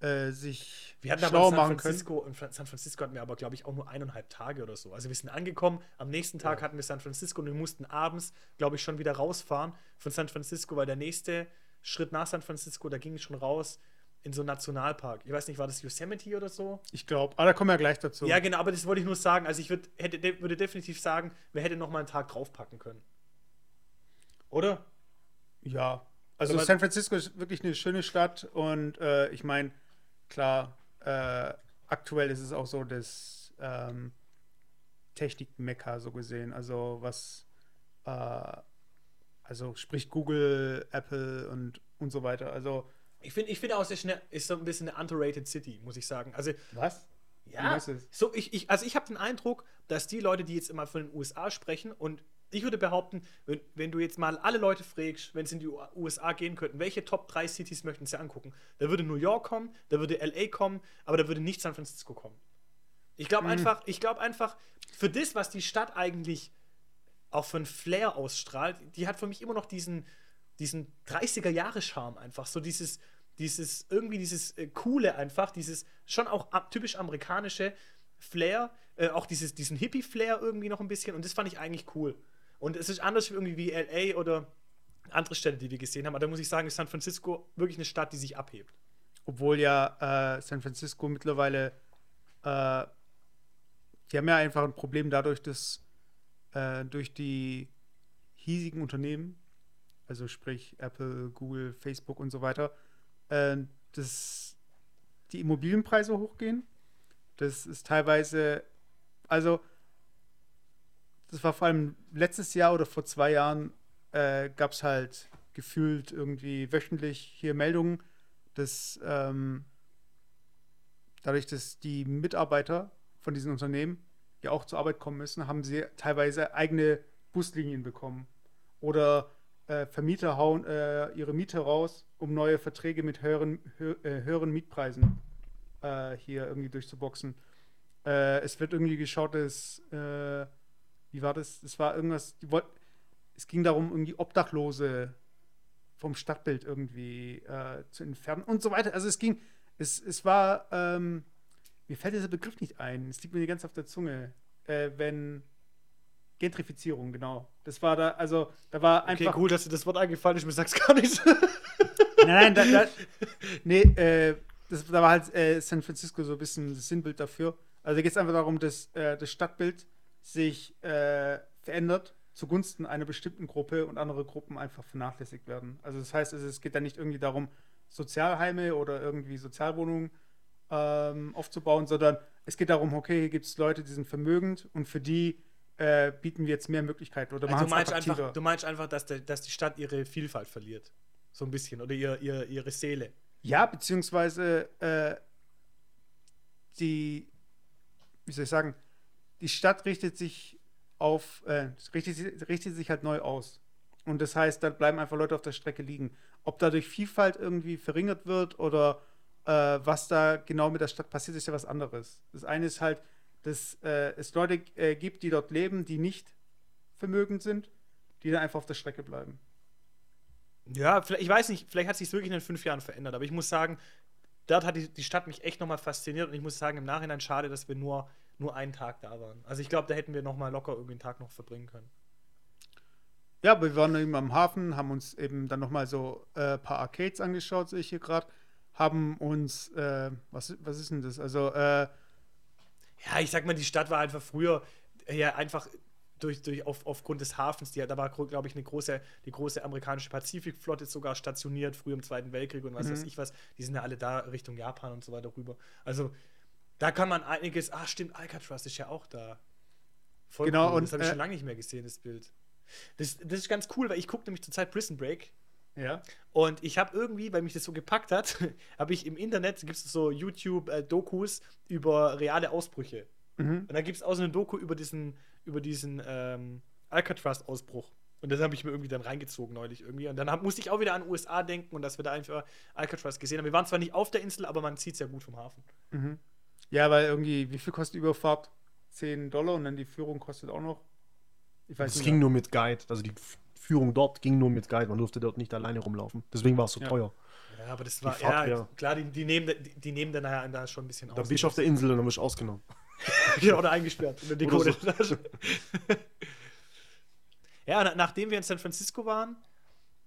äh, sich Wir hatten aber schlau in San machen können. Francisco, in San Francisco hatten wir aber, glaube ich, auch nur eineinhalb Tage oder so. Also wir sind angekommen, am nächsten Tag hatten wir San Francisco und wir mussten abends, glaube ich, schon wieder rausfahren von San Francisco, weil der nächste Schritt nach San Francisco, da ging es schon raus in so einen Nationalpark. Ich weiß nicht, war das Yosemite oder so? Ich glaube. Aber da kommen wir gleich dazu. Ja, genau, aber das wollte ich nur sagen. Also ich würd, hätte, de, würde definitiv sagen, wir hätten noch mal einen Tag draufpacken können. Oder? Ja, also Aber- San Francisco ist wirklich eine schöne Stadt und äh, ich meine, klar, äh, aktuell ist es auch so das ähm, Technik-Mekka so gesehen. Also was, äh, also sprich Google, Apple und, und so weiter. Also Ich finde ich find auch, ist, eine, ist so ein bisschen eine underrated City, muss ich sagen. Also was? Ja, so ich, ich, also ich habe den Eindruck, dass die Leute, die jetzt immer von den USA sprechen, und ich würde behaupten, wenn, wenn du jetzt mal alle Leute fragst, wenn sie in die USA gehen könnten, welche Top 3 Cities möchten sie angucken? Da würde New York kommen, da würde LA kommen, aber da würde nicht San Francisco kommen. Ich glaube einfach, ich glaube einfach, für das, was die Stadt eigentlich auch für einen Flair ausstrahlt, die hat für mich immer noch diesen, diesen 30er-Jahre-Charme einfach. So dieses, dieses, irgendwie dieses äh, Coole einfach, dieses schon auch a- typisch amerikanische Flair, äh, auch dieses, diesen Hippie-Flair irgendwie noch ein bisschen und das fand ich eigentlich cool. Und es ist anders irgendwie wie L.A. oder andere Städte, die wir gesehen haben, aber da muss ich sagen, ist San Francisco wirklich eine Stadt, die sich abhebt. Obwohl ja äh, San Francisco mittlerweile, äh, die haben ja einfach ein Problem dadurch, dass äh, durch die hiesigen Unternehmen, also sprich Apple, Google, Facebook und so weiter, äh, dass die Immobilienpreise hochgehen. Das ist teilweise, also das war vor allem letztes Jahr oder vor zwei Jahren, äh, gab es halt gefühlt irgendwie wöchentlich hier Meldungen, dass ähm, dadurch, dass die Mitarbeiter von diesen Unternehmen ja auch zur Arbeit kommen müssen, haben sie teilweise eigene Buslinien bekommen. Oder äh, Vermieter hauen äh, ihre Miete raus, um neue Verträge mit höheren, hö äh, höheren Mietpreisen äh, hier irgendwie durchzuboxen. Äh, es wird irgendwie geschaut, dass, wie war das? Es war irgendwas, die wollten, es ging darum, irgendwie Obdachlose vom Stadtbild irgendwie zu entfernen und so weiter. Also es ging, es, es war, ähm, mir fällt dieser Begriff nicht ein, es liegt mir ganz auf der Zunge, äh, wenn Gentrifizierung, genau. Das war da, also da war einfach. Okay, cool, dass dir das Wort eingefallen ist, mir sag's gar nicht. Nein, nein, da, da, nee, äh, das, da war halt äh, San Francisco so ein bisschen das Sinnbild dafür. Also da geht es einfach darum, dass äh, das Stadtbild sich äh, verändert zugunsten einer bestimmten Gruppe und andere Gruppen einfach vernachlässigt werden. Also das heißt, es geht da nicht irgendwie darum, Sozialheime oder irgendwie Sozialwohnungen ähm, aufzubauen, sondern es geht darum, okay, hier gibt es Leute, die sind vermögend und für die äh, bieten wir jetzt mehr Möglichkeiten oder Also du, meinst einfach, du meinst einfach, dass, der, dass die Stadt ihre Vielfalt verliert. So ein bisschen. Oder ihr, ihr, ihre Seele. Ja, beziehungsweise äh, die, wie soll ich sagen, die Stadt richtet sich auf, äh, richtet, richtet sich halt neu aus. Und das heißt, da bleiben einfach Leute auf der Strecke liegen. Ob dadurch Vielfalt irgendwie verringert wird oder äh, was da genau mit der Stadt passiert, ist ja was anderes. Das eine ist halt, dass äh, es Leute äh, gibt, die dort leben, die nicht vermögend sind, die dann einfach auf der Strecke bleiben. Ja, vielleicht, ich weiß nicht, vielleicht hat sich wirklich in den fünf Jahren verändert, aber ich muss sagen, dort hat die, die Stadt mich echt nochmal fasziniert und ich muss sagen, im Nachhinein schade, dass wir nur, nur einen Tag da waren. Also ich glaube, da hätten wir nochmal locker irgendwie einen Tag noch verbringen können. Ja, aber wir waren eben am Hafen, haben uns eben dann nochmal so ein äh, paar Arcades angeschaut, sehe ich hier gerade. Haben uns, äh, was, was ist denn das? Also, äh, Ja, ich sag mal, die Stadt war einfach früher ja einfach durch, durch auf, aufgrund des Hafens, die, da war, glaube ich, eine große, die große amerikanische Pazifikflotte sogar stationiert, früher im Zweiten Weltkrieg und was Mhm. weiß ich was. Die sind ja alle da Richtung Japan und so weiter rüber. Also da kann man einiges, ah stimmt, Alcatraz ist ja auch da. Voll Genau, cool. und, das habe ich äh, schon lange nicht mehr gesehen, das Bild. Das, das ist ganz cool, weil ich gucke nämlich zurzeit Prison Break ja. und ich habe irgendwie, weil mich das so gepackt hat, habe ich im Internet, gibt es so YouTube-Dokus über reale Ausbrüche. Mhm. Und dann gibt es auch so eine Doku über diesen, über diesen ähm, Alcatraz-Ausbruch. Und das habe ich mir irgendwie dann reingezogen neulich irgendwie. Und dann hab, musste ich auch wieder an USA denken und dass wir da einfach Alcatraz gesehen haben. Wir waren zwar nicht auf der Insel, aber man sieht es ja gut vom Hafen. Mhm. Ja, weil irgendwie, wie viel kostet die Überfahrt? 10 Dollar und dann die Führung kostet auch noch. Ich weiß Es nicht. ging mehr. nur mit Guide. Also die Führung dort ging nur mit Guide. Man durfte dort nicht alleine rumlaufen. Deswegen war es so Ja. teuer. Ja, aber das war, Fahrt, ja, ja. klar, die, die, nehmen, die, die nehmen dann nachher da schon ein bisschen Da aus. bist du auf der Insel und dann wirst du ausgenommen. genau, oder eingesperrt in der Oder Dekodertasche. ja, na, nachdem wir in San Francisco waren,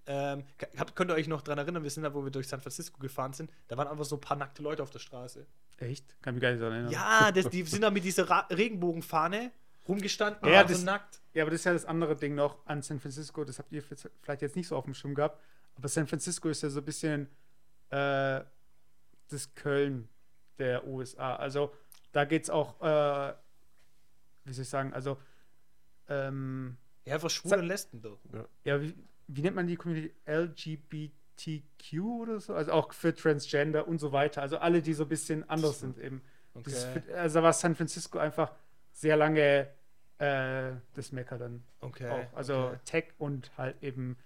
ähm, habt, könnt ihr euch noch dran erinnern, wir sind da, wo wir durch San Francisco gefahren sind, da waren einfach so ein paar nackte Leute auf der Straße. Echt? Kann mich gar nicht daran erinnern. Ja, das, die sind da mit dieser Ra Regenbogenfahne rumgestanden, Ja, das- so nackt. Ja, aber das ist ja das andere Ding noch an San Francisco, das habt ihr vielleicht jetzt nicht so auf dem Schirm gehabt, aber San Francisco ist ja so ein bisschen äh, das Köln der USA. Also da geht es auch, äh, wie soll ich sagen, also ähm, Ja, einfach schwul Sa- und Lesben dort. ja, wie, wie nennt man die Community? LGBTQ oder so? Also auch für Transgender und so weiter. Also alle, die so ein bisschen anders sind eben. Ist Okay. für, also war San Francisco einfach sehr lange äh, das Mecker dann Okay. auch. Also okay. Tech und halt eben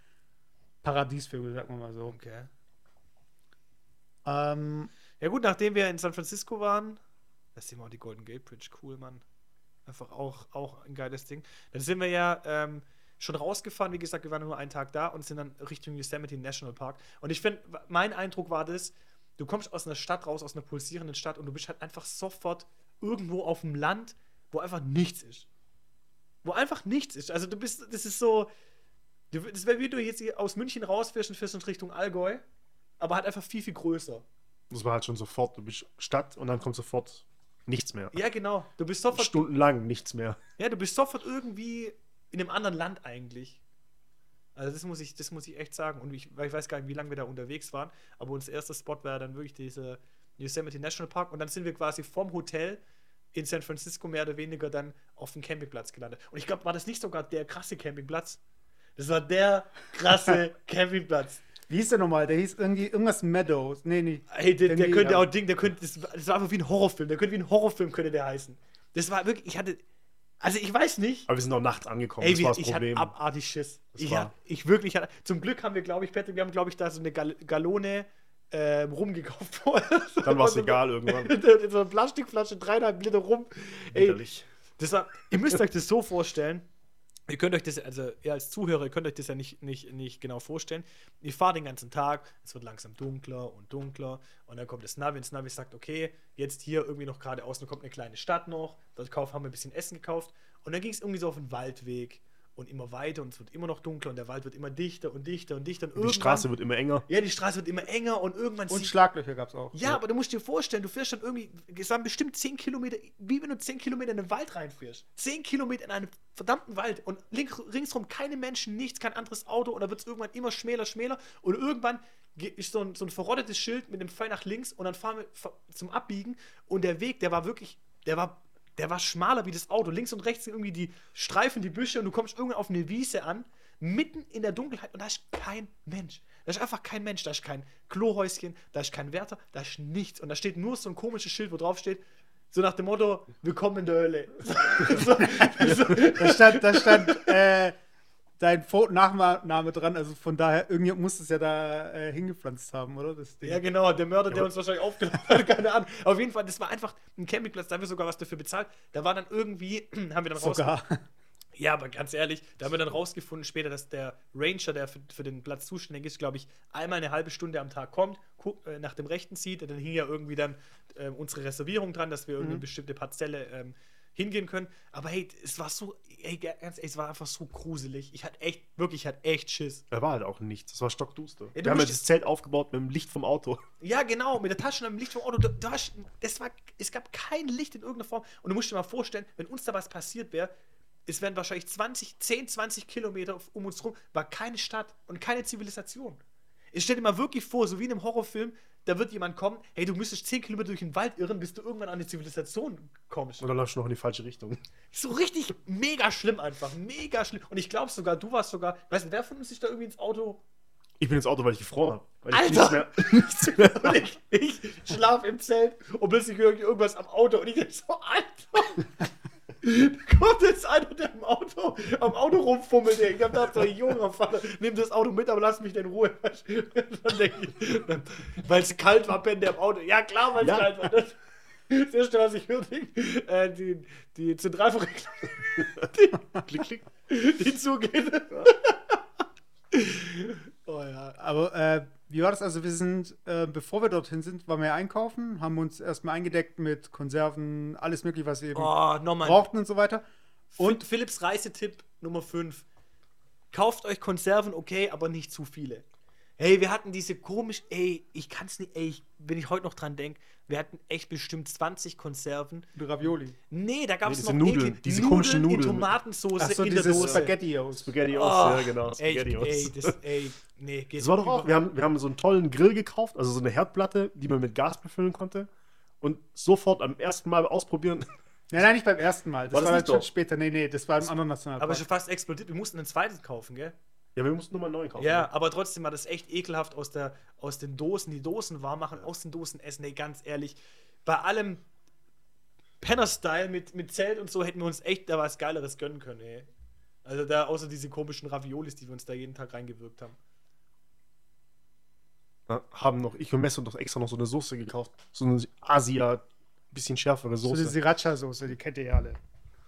Paradiesvögel, sagen wir mal so. okay. Ähm, Ja, gut, nachdem wir in San Francisco waren, da sehen wir auch die Golden Gate Bridge, cool, Mann. Einfach auch, auch ein geiles Ding. Dann sind wir ja ähm, schon rausgefahren, wie gesagt, wir waren nur einen Tag da und sind dann Richtung Yosemite National Park. Und ich finde, mein Eindruck war das, du kommst aus einer Stadt raus, aus einer pulsierenden Stadt und du bist halt einfach sofort irgendwo auf dem Land, wo einfach nichts ist. Wo einfach nichts ist. Also du bist, das ist so, das wäre wie du jetzt hier aus München rausfährst und fährst in Richtung Allgäu, aber halt einfach viel, viel größer. Das war halt schon sofort. Du bist Stadt und dann kommt sofort nichts mehr. Ja, genau. Du bist sofort, Stundenlang nichts mehr. ja, du bist sofort irgendwie in einem anderen Land eigentlich. Also das muss ich, das muss ich echt sagen. Und ich, ich weiß gar nicht, wie lange wir da unterwegs waren, aber unser erster Spot war dann wirklich dieser Yosemite National Park. Und dann sind wir quasi vom Hotel in San Francisco mehr oder weniger dann auf dem Campingplatz gelandet. Und ich glaube, war das nicht sogar der krasse Campingplatz? Das war der krasse Campingplatz. wie hieß der nochmal? Der hieß irgendwie irgendwas Meadows. Nee, nee. Ey, der, der könnte ja. auch Ding, der könnte, das, war- das war einfach wie ein Horrorfilm. Der könnte wie ein Horrorfilm könnte der heißen. Das war wirklich, ich hatte, Also ich weiß nicht. Aber wir sind auch nachts angekommen. Ey, das war das ich hatte Problem. abartig Schiss. Das Ich, war- hat, ich wirklich hatte, zum Glück haben wir, glaube ich, Patrick, wir haben, glaube ich, da so eine Gal Gallone äh, rumgekauft vorher. Dann war es Und so- egal irgendwann. In so einer Plastikflasche, dreieinhalb Liter rum. Ey, Widerlich. das war, ihr müsst euch das so vorstellen. Ihr könnt euch das, also ihr als Zuhörer, ihr könnt euch das ja nicht, nicht, nicht genau vorstellen. Ihr fahrt den ganzen Tag, es wird langsam dunkler und dunkler und dann kommt das Navi und das Navi sagt, okay, jetzt hier irgendwie noch geradeaus, dann kommt eine kleine Stadt noch, dort kauf, haben wir ein bisschen Essen gekauft und dann ging es irgendwie so auf den Waldweg und immer weiter und es wird immer noch dunkler und der Wald wird immer dichter und dichter und dichter und Die Straße wird immer enger. ja, die Straße wird immer enger und irgendwann Und Schlaglöcher gab es auch. ja, aber du musst dir vorstellen, du fährst dann irgendwie, es waren bestimmt 10 Kilometer, wie wenn du 10 Kilometer in den Wald reinfährst. 10 Kilometer in einen verdammten Wald und link, ringsrum keine Menschen, nichts, kein anderes Auto und da wird es irgendwann immer schmäler, schmäler und irgendwann ge- ist so ein, so ein verrottetes Schild mit dem Pfeil nach links und dann fahren wir zum Abbiegen und der Weg, der war wirklich, der war, der war schmaler wie das Auto. Links und rechts sind irgendwie die Streifen, die Büsche und du kommst irgendwann auf eine Wiese an, mitten in der Dunkelheit und da ist kein Mensch. Da ist einfach kein Mensch, da ist kein Klohäuschen, da ist kein Wärter, da ist nichts. Und da steht nur so ein komisches Schild, wo drauf steht, so nach dem Motto, willkommen in der Hölle. so, so, Da stand, da stand äh, dein Vor- Nachname dran, also von daher, irgendjemand muss es ja da äh, hingepflanzt haben, oder? Das Ding. ja, genau, der Mörder, der uns wahrscheinlich aufgenommen hat, keine Ahnung. Auf jeden Fall, das war einfach ein Campingplatz, da haben wir sogar was dafür bezahlt. Da war dann irgendwie, haben wir dann. Sogar. Ja, aber ganz ehrlich, da haben wir dann rausgefunden später, dass der Ranger, der für, für den Platz zuständig ist, glaube ich, einmal eine halbe Stunde am Tag kommt, guck, äh, nach dem Rechten zieht. Dann hing ja irgendwie dann ähm, unsere Reservierung dran, dass wir irgendwie eine bestimmte Parzelle ähm, hingehen können. Aber hey, es war so, ey, ganz, ey, es war einfach so gruselig. Ich hatte echt, wirklich, ich hatte echt Schiss. Da war halt auch nichts. Das war stockduster. du wir haben ja das Zelt aufgebaut mit dem Licht vom Auto. Ja, genau, mit der Tasche und dem Licht vom Auto. Da, da, hast- das war, es gab kein Licht in irgendeiner Form. Und du musst dir mal vorstellen, wenn uns da was passiert wäre, es wären wahrscheinlich 20, 10, 20 Kilometer um uns rum, war keine Stadt und keine Zivilisation. Ich stell dir mal wirklich vor, so wie in einem Horrorfilm, da wird jemand kommen, hey, du müsstest 10 Kilometer durch den Wald irren, bis du irgendwann an eine Zivilisation kommst. Und dann läufst du noch in die falsche Richtung. So richtig mega schlimm einfach, mega schlimm. Und ich glaube sogar, du warst sogar, weißt du, wer von uns sich da irgendwie ins Auto Ich bin ins Auto, weil ich gefroren habe. Weil ich Alter! nichts mehr, nichts mehr Und ich, ich schlaf im Zelt und plötzlich höre ich irgendwas am Auto und ich denke so, Alter! Da kommt jetzt einer, der am Auto, am Auto rumfummelt. Ich hab gedacht, so, junger Vater, nimm das Auto mit, aber lass mich in Ruhe. Weil es kalt war, pennt der im Auto. Ja, klar, weil es Ja. kalt war. Das, das erste, was ich hörte, äh, die, die Zentralverricklung, klick, klick. die zugeht. oh ja. Aber äh, wie war das? Also, wir sind, äh, bevor wir dorthin sind, waren wir einkaufen, haben uns erstmal eingedeckt mit Konserven, alles mögliche, was wir eben Oh, brauchten und so weiter. Und Philips Reisetipp Nummer 5. Kauft euch Konserven, okay, aber nicht zu viele. Hey, wir hatten diese komisch, ey, ich kann's nicht, ey, ich, wenn ich heute noch dran denke, wir hatten echt bestimmt 20 Konserven. Und Ravioli. Nee, da gab's diese noch Nudeln, eklig- diese komischen in Nudeln. Tomatensauce Achso, in der Dose. Spaghettios. Spaghetti Oh, aus, ja, genau. ey, Spaghetti aus. ey, das, ey, nee, geht Das war doch auch, wir haben, wir haben so einen tollen Grill gekauft, also so eine Herdplatte, die man mit Gas befüllen konnte. Und sofort am ersten Mal ausprobieren. Nein, nein, nicht beim ersten Mal. Das War war, das dann nicht schon doch? später. Nee, nee, das war im anderen Nationalpark. aber schon fast explodiert. Wir mussten ein zweites kaufen, gell? Ja, wir mussten nur mal einen neuen kaufen. Ja, aber trotzdem war das echt ekelhaft aus, der, aus den Dosen, die Dosen warm machen, aus den Dosen essen. Nee, ganz ehrlich, bei allem Penner-Style mit, mit Zelt und so hätten wir uns echt da was Geileres gönnen können, ey. Also da, außer diese komischen Raviolis, die wir uns da jeden Tag reingewirkt haben. Ja, haben noch, ich und Messer noch extra noch so eine Soße gekauft. So eine Asia, bisschen schärfere so Soße. eine Sriracha-Soße, die kennt ihr ja alle.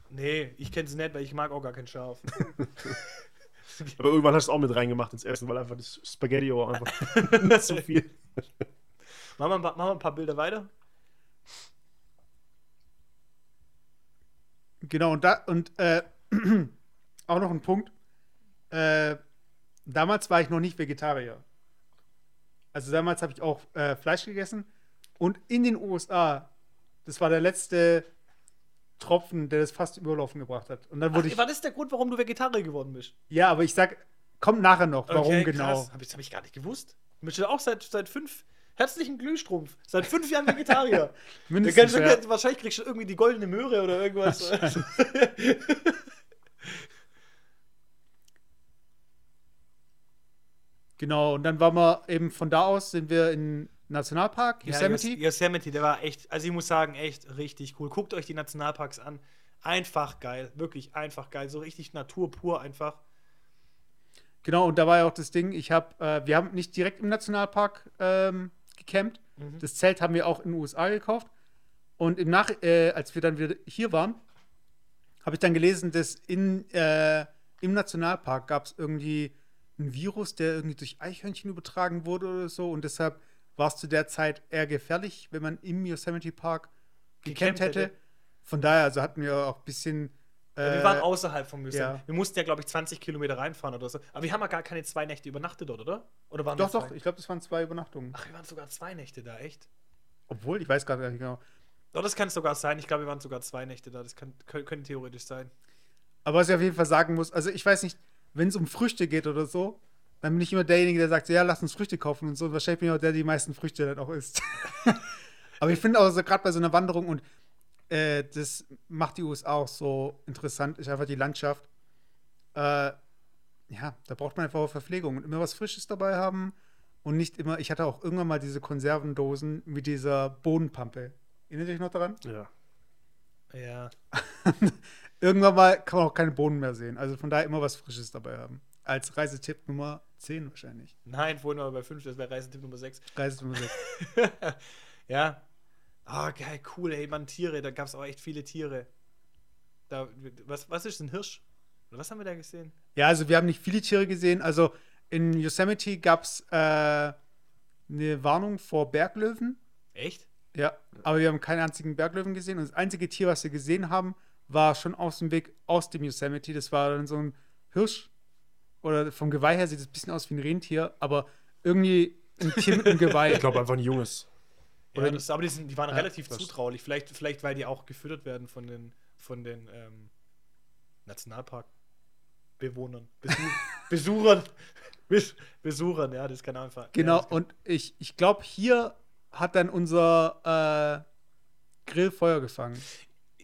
Nee, ich kenne sie nicht, weil ich mag auch gar kein Schaf. Aber irgendwann hast du es auch mit reingemacht ins Essen, weil einfach das Spaghetti war einfach zu viel. machen, wir, ein paar- machen wir ein paar Bilder weiter. Genau, und da, und äh, auch noch ein Punkt. Äh, damals war ich noch nicht Vegetarier. Also damals habe ich auch äh, Fleisch gegessen. Und in den USA, das war der letzte Tropfen, der das fast überlaufen gebracht hat. Und dann Ach, wurde ich. war das der Grund, warum du Vegetarier geworden bist? Ja, aber ich sag, kommt nachher noch, warum Okay, genau. Hab ich, hab ich gar nicht gewusst. Ich bin schon auch seit, seit fünf. Herzlichen Glühstrumpf. Seit fünf Jahren Vegetarier. Mindestens. du, ja. Wahrscheinlich kriegst du irgendwie die goldene Möhre oder irgendwas. Genau, und dann waren wir eben von da aus, sind wir in Nationalpark, Ja, Yosemite. Yos- Yosemite, der war echt, also ich muss sagen, echt richtig cool. Guckt euch die Nationalparks an. Einfach geil, wirklich einfach geil. So richtig Natur pur einfach. Genau, und da war ja auch das Ding, ich habe, äh, wir haben nicht direkt im Nationalpark ähm, gecampt. Mhm. Das Zelt haben wir auch in den USA gekauft. Und im Nach äh, als wir dann wieder hier waren, habe ich dann gelesen, dass in, äh, im Nationalpark gab es irgendwie ein Virus, der irgendwie durch Eichhörnchen übertragen wurde oder so. Und deshalb war es zu der Zeit eher gefährlich, wenn man im Yosemite Park gecampt Gecampt hätte. hätte. Von daher, also hatten wir auch ein bisschen. Ja, wir äh, waren außerhalb vom Museum. ja. Wir mussten ja, glaube ich, 20 Kilometer reinfahren oder so. Aber wir haben ja gar keine zwei Nächte übernachtet dort, oder? Oder waren Doch, doch, ich glaube, das waren zwei Übernachtungen. Ach, wir waren sogar zwei Nächte da, echt? Obwohl, ich weiß gar nicht genau. Doch, das kann sogar sein. Ich glaube, wir waren sogar zwei Nächte da. Das kann, können, können theoretisch sein. Aber was ich auf jeden Fall sagen muss, also ich weiß nicht, wenn es um Früchte geht oder so, dann bin ich immer derjenige, der sagt, ja, lass uns Früchte kaufen und so. Und wahrscheinlich bin ich auch der, der die meisten Früchte dann auch isst. Aber ich finde auch so, gerade bei so einer Wanderung und äh, das macht die USA auch so interessant, ist einfach die Landschaft. Äh, ja, da braucht man einfach auch Verpflegung und immer was Frisches dabei haben und nicht immer, ich hatte auch irgendwann mal diese Konservendosen mit dieser Bohnenpampe. Erinnert ihr euch noch daran? Ja. Ja. Irgendwann mal kann man auch keine Bohnen mehr sehen. Also von daher immer was Frisches dabei haben. Als Reisetipp Nummer 10 wahrscheinlich. Nein, vorhin waren wir bei 5, das wäre Reisetipp Nummer 6. Reisetipp Nummer 6. ja. Ah, geil, cool, ey, Mann, Tiere, da gab es auch echt viele Tiere. Da, was, was ist ein Hirsch? Oder was haben wir da gesehen? Ja, also wir haben nicht viele Tiere gesehen. Also in Yosemite gab es äh, eine Warnung vor Berglöwen. Echt? Ja, aber wir haben keinen einzigen Berglöwen gesehen. Und das einzige Tier, was wir gesehen haben, war schon aus dem Weg aus dem Yosemite. Das war dann so ein Hirsch. Oder vom Geweih her sieht es ein bisschen aus wie ein Rentier, aber irgendwie ein Tier mit einem Geweih. Ich glaube einfach ein junges. Ja, Oder das, aber die, sind, die waren Ja, relativ zutraulich. Vielleicht, vielleicht, weil die auch gefüttert werden von den, von den ähm, Nationalparkbewohnern. Besuch, Besuchern. Bes, Besuchern, ja, das kann einfach. Genau, Ja, kann, und ich, ich glaube, hier hat dann unser äh, Grill Feuer gefangen.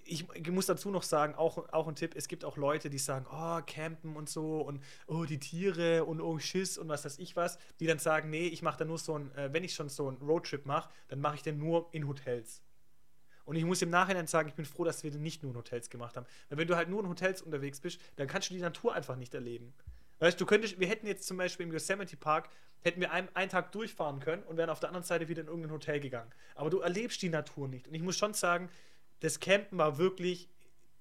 Ich, muss dazu noch sagen, auch, auch ein Tipp, es gibt auch Leute, die sagen, oh, campen und so und oh, die Tiere und oh, Schiss und was weiß ich was, die dann sagen, nee, ich mache da nur so ein, äh, wenn ich schon so einen Roadtrip mache, dann mache ich den nur in Hotels. Und ich muss im Nachhinein sagen, ich bin froh, dass wir den nicht nur in Hotels gemacht haben. Weil wenn du halt nur in Hotels unterwegs bist, dann kannst du die Natur einfach nicht erleben. Weißt du, könntest, wir hätten jetzt zum Beispiel im Yosemite Park, hätten wir einen, einen Tag durchfahren können und wären auf der anderen Seite wieder in irgendein Hotel gegangen. Aber du erlebst die Natur nicht. Und ich muss schon sagen, das Campen war wirklich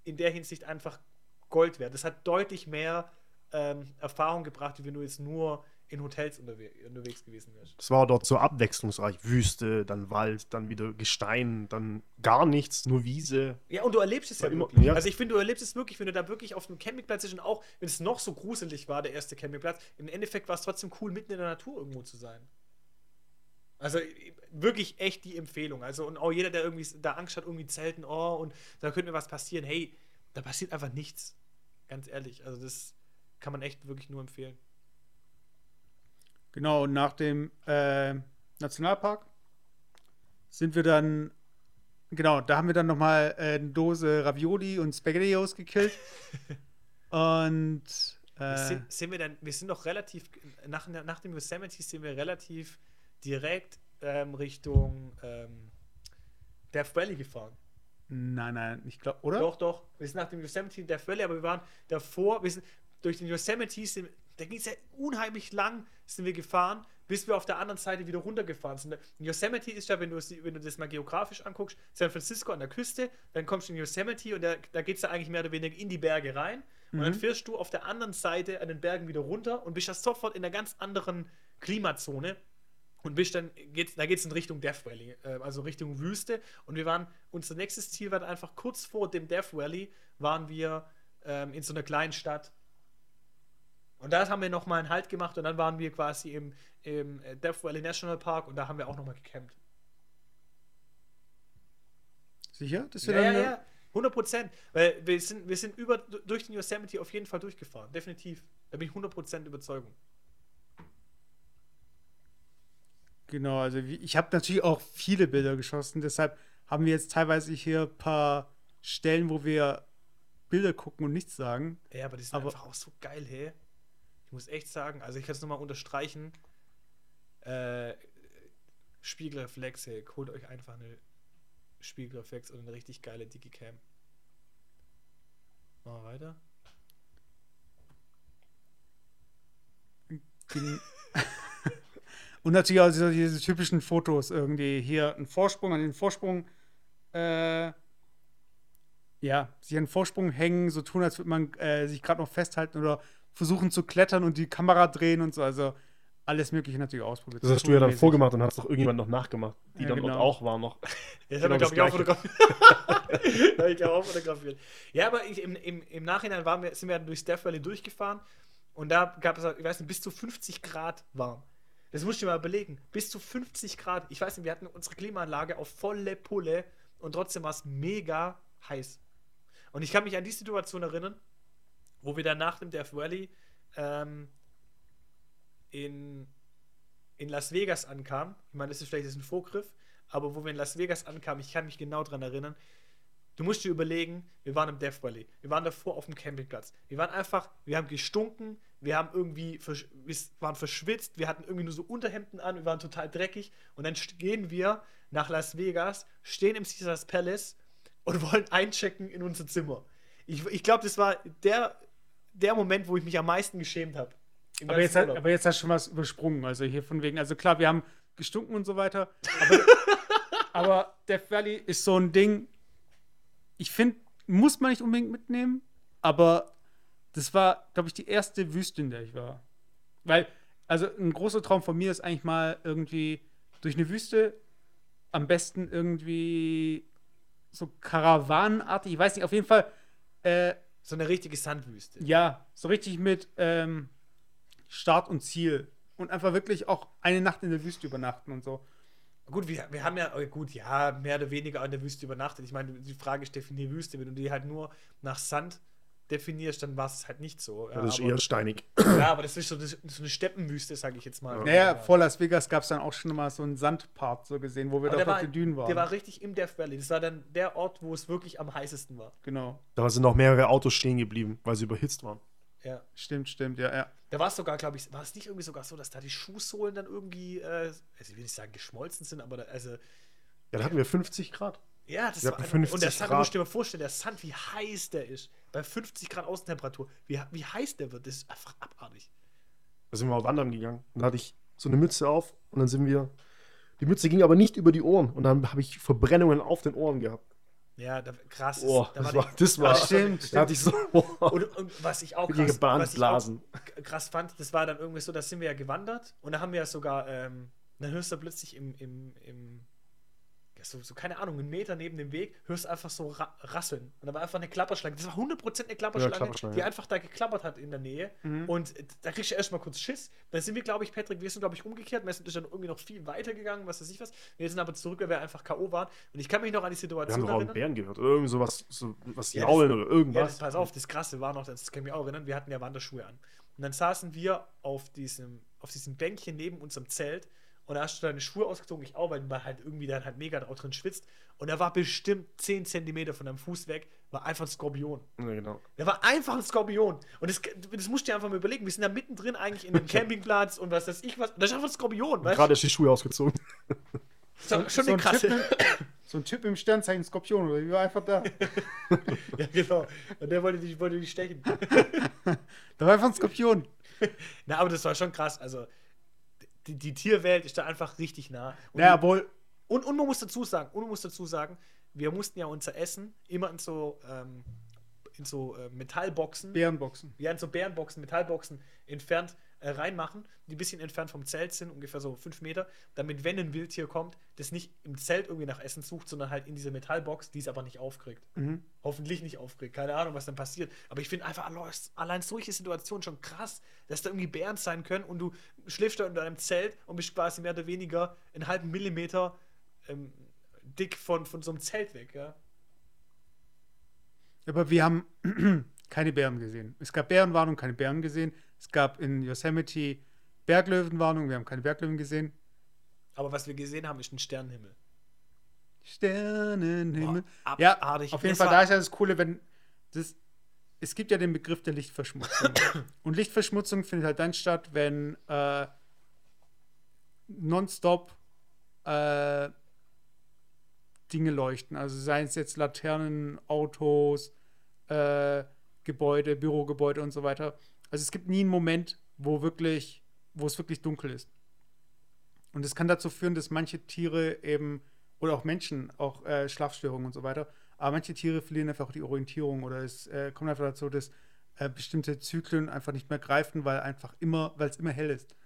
in der Hinsicht einfach Gold wert. Das hat deutlich mehr ähm, Erfahrung gebracht, wie wenn du jetzt nur in Hotels unterwe unterwegs gewesen wärst. Das war dort so abwechslungsreich. Wüste, dann Wald, dann wieder Gestein, dann gar nichts, nur Wiese. Ja, und du erlebst es ja War immer- wirklich. ja. Also ich finde, du erlebst es wirklich, wenn du da wirklich auf einem Campingplatz bist und auch, wenn es noch so gruselig war, der erste Campingplatz, im Endeffekt war es trotzdem cool, mitten in der Natur irgendwo zu sein. Also wirklich echt die Empfehlung. Also und auch jeder, der irgendwie da Angst hat, irgendwie zelten, oh, und da könnte mir was passieren. Hey, da passiert einfach nichts. Ganz ehrlich. Also das kann man echt wirklich nur empfehlen. Genau, und nach dem äh, Nationalpark sind wir dann, genau, da haben wir dann nochmal äh, eine Dose Ravioli und Spaghettios gekillt. und Wir äh, sind, sind wir dann, wir sind doch relativ, nach, nach dem Yosemite sind wir relativ direkt ähm, Richtung ähm, Death Valley gefahren. nein, nein, ich glaube, oder? Doch, doch. Wir sind nach dem Yosemite in Death Valley, aber wir waren davor, wir sind durch den Yosemite, sind, da ging es ja unheimlich lang, sind wir gefahren, bis wir auf der anderen Seite wieder runtergefahren sind. Yosemite ist ja, wenn du, wenn du das mal geografisch anguckst, San Francisco an der Küste, dann kommst du in Yosemite und da, da geht es ja eigentlich mehr oder weniger in die Berge rein. Und dann Mhm. fährst du auf der anderen Seite an den Bergen wieder runter und bist ja sofort in einer ganz anderen Klimazone. Und bist dann, geht's, da geht es in Richtung Death Valley, äh, also Richtung Wüste. Und wir waren, unser nächstes Ziel war dann einfach kurz vor dem Death Valley, waren wir ähm, in so einer kleinen Stadt. Und da haben wir nochmal einen Halt gemacht und dann waren wir quasi im, im äh, Death Valley National Park und da haben wir auch nochmal gecampt. Sicher? Das wir Ja, ja, dann, ja, 100 Prozent. Weil wir sind, wir sind über, durch den Yosemite auf jeden Fall durchgefahren, definitiv. Da bin ich 100 Prozent Überzeugung. Genau, also ich habe natürlich auch viele Bilder geschossen, deshalb haben wir jetzt teilweise hier ein paar Stellen, wo wir Bilder gucken und nichts sagen. Ja, aber die sind Aber- einfach auch so geil, hey. Ich muss echt sagen, also ich kann es nochmal unterstreichen. Äh, Spiegelreflex, hey, holt euch einfach eine Spiegelreflex und eine richtig geile Digicam. weiter. Und natürlich auch diese, diese typischen Fotos irgendwie. Hier ein Vorsprung, an den Vorsprung, äh, ja, sich an den Vorsprung hängen, so tun, als würde man äh, sich gerade noch festhalten oder versuchen zu klettern und die Kamera drehen und so. Also alles Mögliche natürlich ausprobiert. Das hast du ja dann vorgemacht und hast doch irgendjemand noch nachgemacht, die Ja, dann genau. auch war noch. Das Genau haben wir, das glaube ich, auch fotografiert. Ich glaube auch fotografiert. Ja, aber ich, im, im, im Nachhinein waren wir, sind wir dann durch Death Valley durchgefahren und da gab es, ich weiß nicht, bis zu 50 Grad warm. Das musst du dir mal überlegen. Bis zu 50 Grad. Ich weiß nicht, wir hatten unsere Klimaanlage auf volle Pulle und trotzdem war es mega heiß. Und ich kann mich an die Situation erinnern, wo wir dann nach dem Death Valley ähm, in, in Las Vegas ankamen. Ich meine, das ist vielleicht ein Vorgriff, aber wo wir in Las Vegas ankamen, ich kann mich genau daran erinnern. Du musst dir überlegen, wir waren im Death Valley. Wir waren davor auf dem Campingplatz. Wir waren einfach, wir haben gestunken, wir haben irgendwie, wir waren verschwitzt, wir hatten irgendwie nur so Unterhemden an, wir waren total dreckig. Und dann gehen wir nach Las Vegas, stehen im Caesars Palace und wollen einchecken in unser Zimmer. Ich, ich glaube, das war der, der Moment, wo ich mich am meisten geschämt habe. Aber jetzt, hat- aber jetzt hast du schon was übersprungen. Also hier von wegen, also klar, wir haben gestunken und so weiter. Aber, aber Death Valley ist so ein Ding, ich finde, muss man nicht unbedingt mitnehmen, aber das war, glaube ich, die erste Wüste, in der ich war. Weil, also ein großer Traum von mir ist eigentlich mal irgendwie durch eine Wüste, am besten irgendwie so karawanenartig, ich weiß nicht, auf jeden Fall, äh, so eine richtige Sandwüste. ja, so richtig mit ähm, Start und Ziel. Und einfach wirklich auch eine Nacht in der Wüste übernachten und so. Gut, wir, wir haben ja, äh, gut, ja, mehr oder weniger in der Wüste übernachtet. Ich meine, die Frage ist, definier Wüste. Wenn du die halt nur nach Sand definierst, dann war es halt nicht so. Ja, Das ist aber, eher steinig. ja, aber das ist so, das ist so eine Steppenwüste, sage ich jetzt mal. Naja, vor Las Vegas gab es dann auch schon mal so einen Sandpart so gesehen, wo wir Aber da der auf war, den Dünen waren. der war richtig im Death Valley. Das war dann der Ort, wo es wirklich am heißesten war. genau. Da sind noch mehrere Autos stehen geblieben, weil sie überhitzt waren. Ja. Stimmt, stimmt, ja, ja. Da war es sogar, glaube ich, war es nicht irgendwie sogar so, dass da die Schuhsohlen dann irgendwie, äh, also ich will nicht sagen geschmolzen sind, aber da, also Ja, da hatten wir 50 Grad. Ja, das Wir war einfach, 50 und der Sand, Grad. du musst dir mal vorstellen, der Sand, wie heiß der ist. Bei 50 Grad Außentemperatur. Wie, wie heiß der wird, das ist einfach abartig. Da sind wir auf Wandern gegangen. Und da hatte ich so eine Mütze auf und dann sind wir. Die Mütze ging aber nicht über die Ohren und dann habe ich Verbrennungen auf den Ohren gehabt. Ja, da, krass. Oh, da das war, das war, stimmt, da hatte ich so, oh, Und, und was ich auch krass, was ich auch krass fand, das war dann irgendwie so, da sind wir ja gewandert und da haben wir ja sogar, ähm, dann hörst du plötzlich im, im, im so, so, keine Ahnung, einen Meter neben dem Weg, hörst du einfach so ra rasseln. Und da war einfach eine Klapperschlange. Das war 100% eine Klapperschlange, Klapperschlange, die ja. einfach da geklappert hat in der Nähe. Und äh, da kriegst du erstmal kurz Schiss. Dann sind wir, glaube ich, Patrick, wir sind, glaube ich, umgekehrt. Wir sind dann irgendwie noch viel weiter gegangen, was weiß ich was. Wir sind aber zurück, weil wir einfach K.O. waren. Und ich kann mich noch an die Wir Situation haben auch einen erinnern. Bären gehört. Oder irgendwie sowas, so, was Ja, jaulen oder Ja, irgendwas. das, pass auf, das Krasse war noch, das kann ich mich auch erinnern, wir hatten ja Wanderschuhe an. Und dann saßen wir auf diesem, auf diesem Bänkchen neben unserem Zelt und da hast du deine Schuhe ausgezogen, ich auch, weil man halt irgendwie dann halt mega drauf drin schwitzt. Und da war bestimmt 10 Zentimeter von deinem Fuß weg, war einfach ein Skorpion. Ja, genau. Der war einfach ein Skorpion. Und das, das musst du dir einfach mal überlegen. Wir sind da mittendrin eigentlich in einem Campingplatz und was weiß ich was. Und da ist einfach ein Skorpion, weißt Gerade ist die Schuhe ausgezogen. du? Schon, schon so, eine ein krasse. typ so ein Typ im Sternzeichen Skorpion, oder? Die war einfach da. ja, genau. Und der wollte dich, wollte dich stechen. Da war einfach ein Skorpion. Na, aber das war schon krass. Also, die, die Tierwelt ist da einfach richtig nah. Und, Naja, wohl, und, und man muss dazu sagen, und man muss dazu sagen, wir mussten ja unser Essen immer in so, ähm, in so äh, Metallboxen, Bärenboxen. ja, in so Bärenboxen, Metallboxen entfernt äh, reinmachen, die ein bisschen entfernt vom Zelt sind, ungefähr so fünf Meter, damit, wenn ein Wildtier kommt, das nicht im Zelt irgendwie nach Essen sucht, sondern halt in diese Metallbox, die es aber nicht aufkriegt. Hoffentlich nicht aufkriegt. Keine Ahnung, was dann passiert. Aber ich finde einfach allein- solche Situationen schon krass, dass da irgendwie Bären sein können und du schläfst da in deinem Zelt und bist quasi mehr oder weniger einen halben Millimeter ähm, dick von, von so einem Zelt weg, ja. Aber wir haben keine Bären gesehen. Es gab Bärenwarnung, keine Bären gesehen. Es gab in Yosemite Berglöwenwarnung, wir haben keine Berglöwen gesehen. Aber was wir gesehen haben, ist ein Sternenhimmel. Sternenhimmel. Boah, ja, auf jeden Fall, da ist ja das Coole, wenn das. Es gibt ja den Begriff der Lichtverschmutzung. Und Lichtverschmutzung findet halt dann statt, wenn äh, nonstop äh, Dinge leuchten. Also seien es jetzt Laternen, Autos, äh, Gebäude, Bürogebäude und so weiter. Also es gibt nie einen Moment, wo wirklich, wo es wirklich dunkel ist. Und es kann dazu führen, dass manche Tiere eben, oder auch Menschen, auch äh, Schlafstörungen und so weiter, aber manche Tiere verlieren einfach die Orientierung oder es äh, kommt einfach dazu, dass äh, bestimmte Zyklen einfach nicht mehr greifen, weil einfach immer, weil es immer hell ist.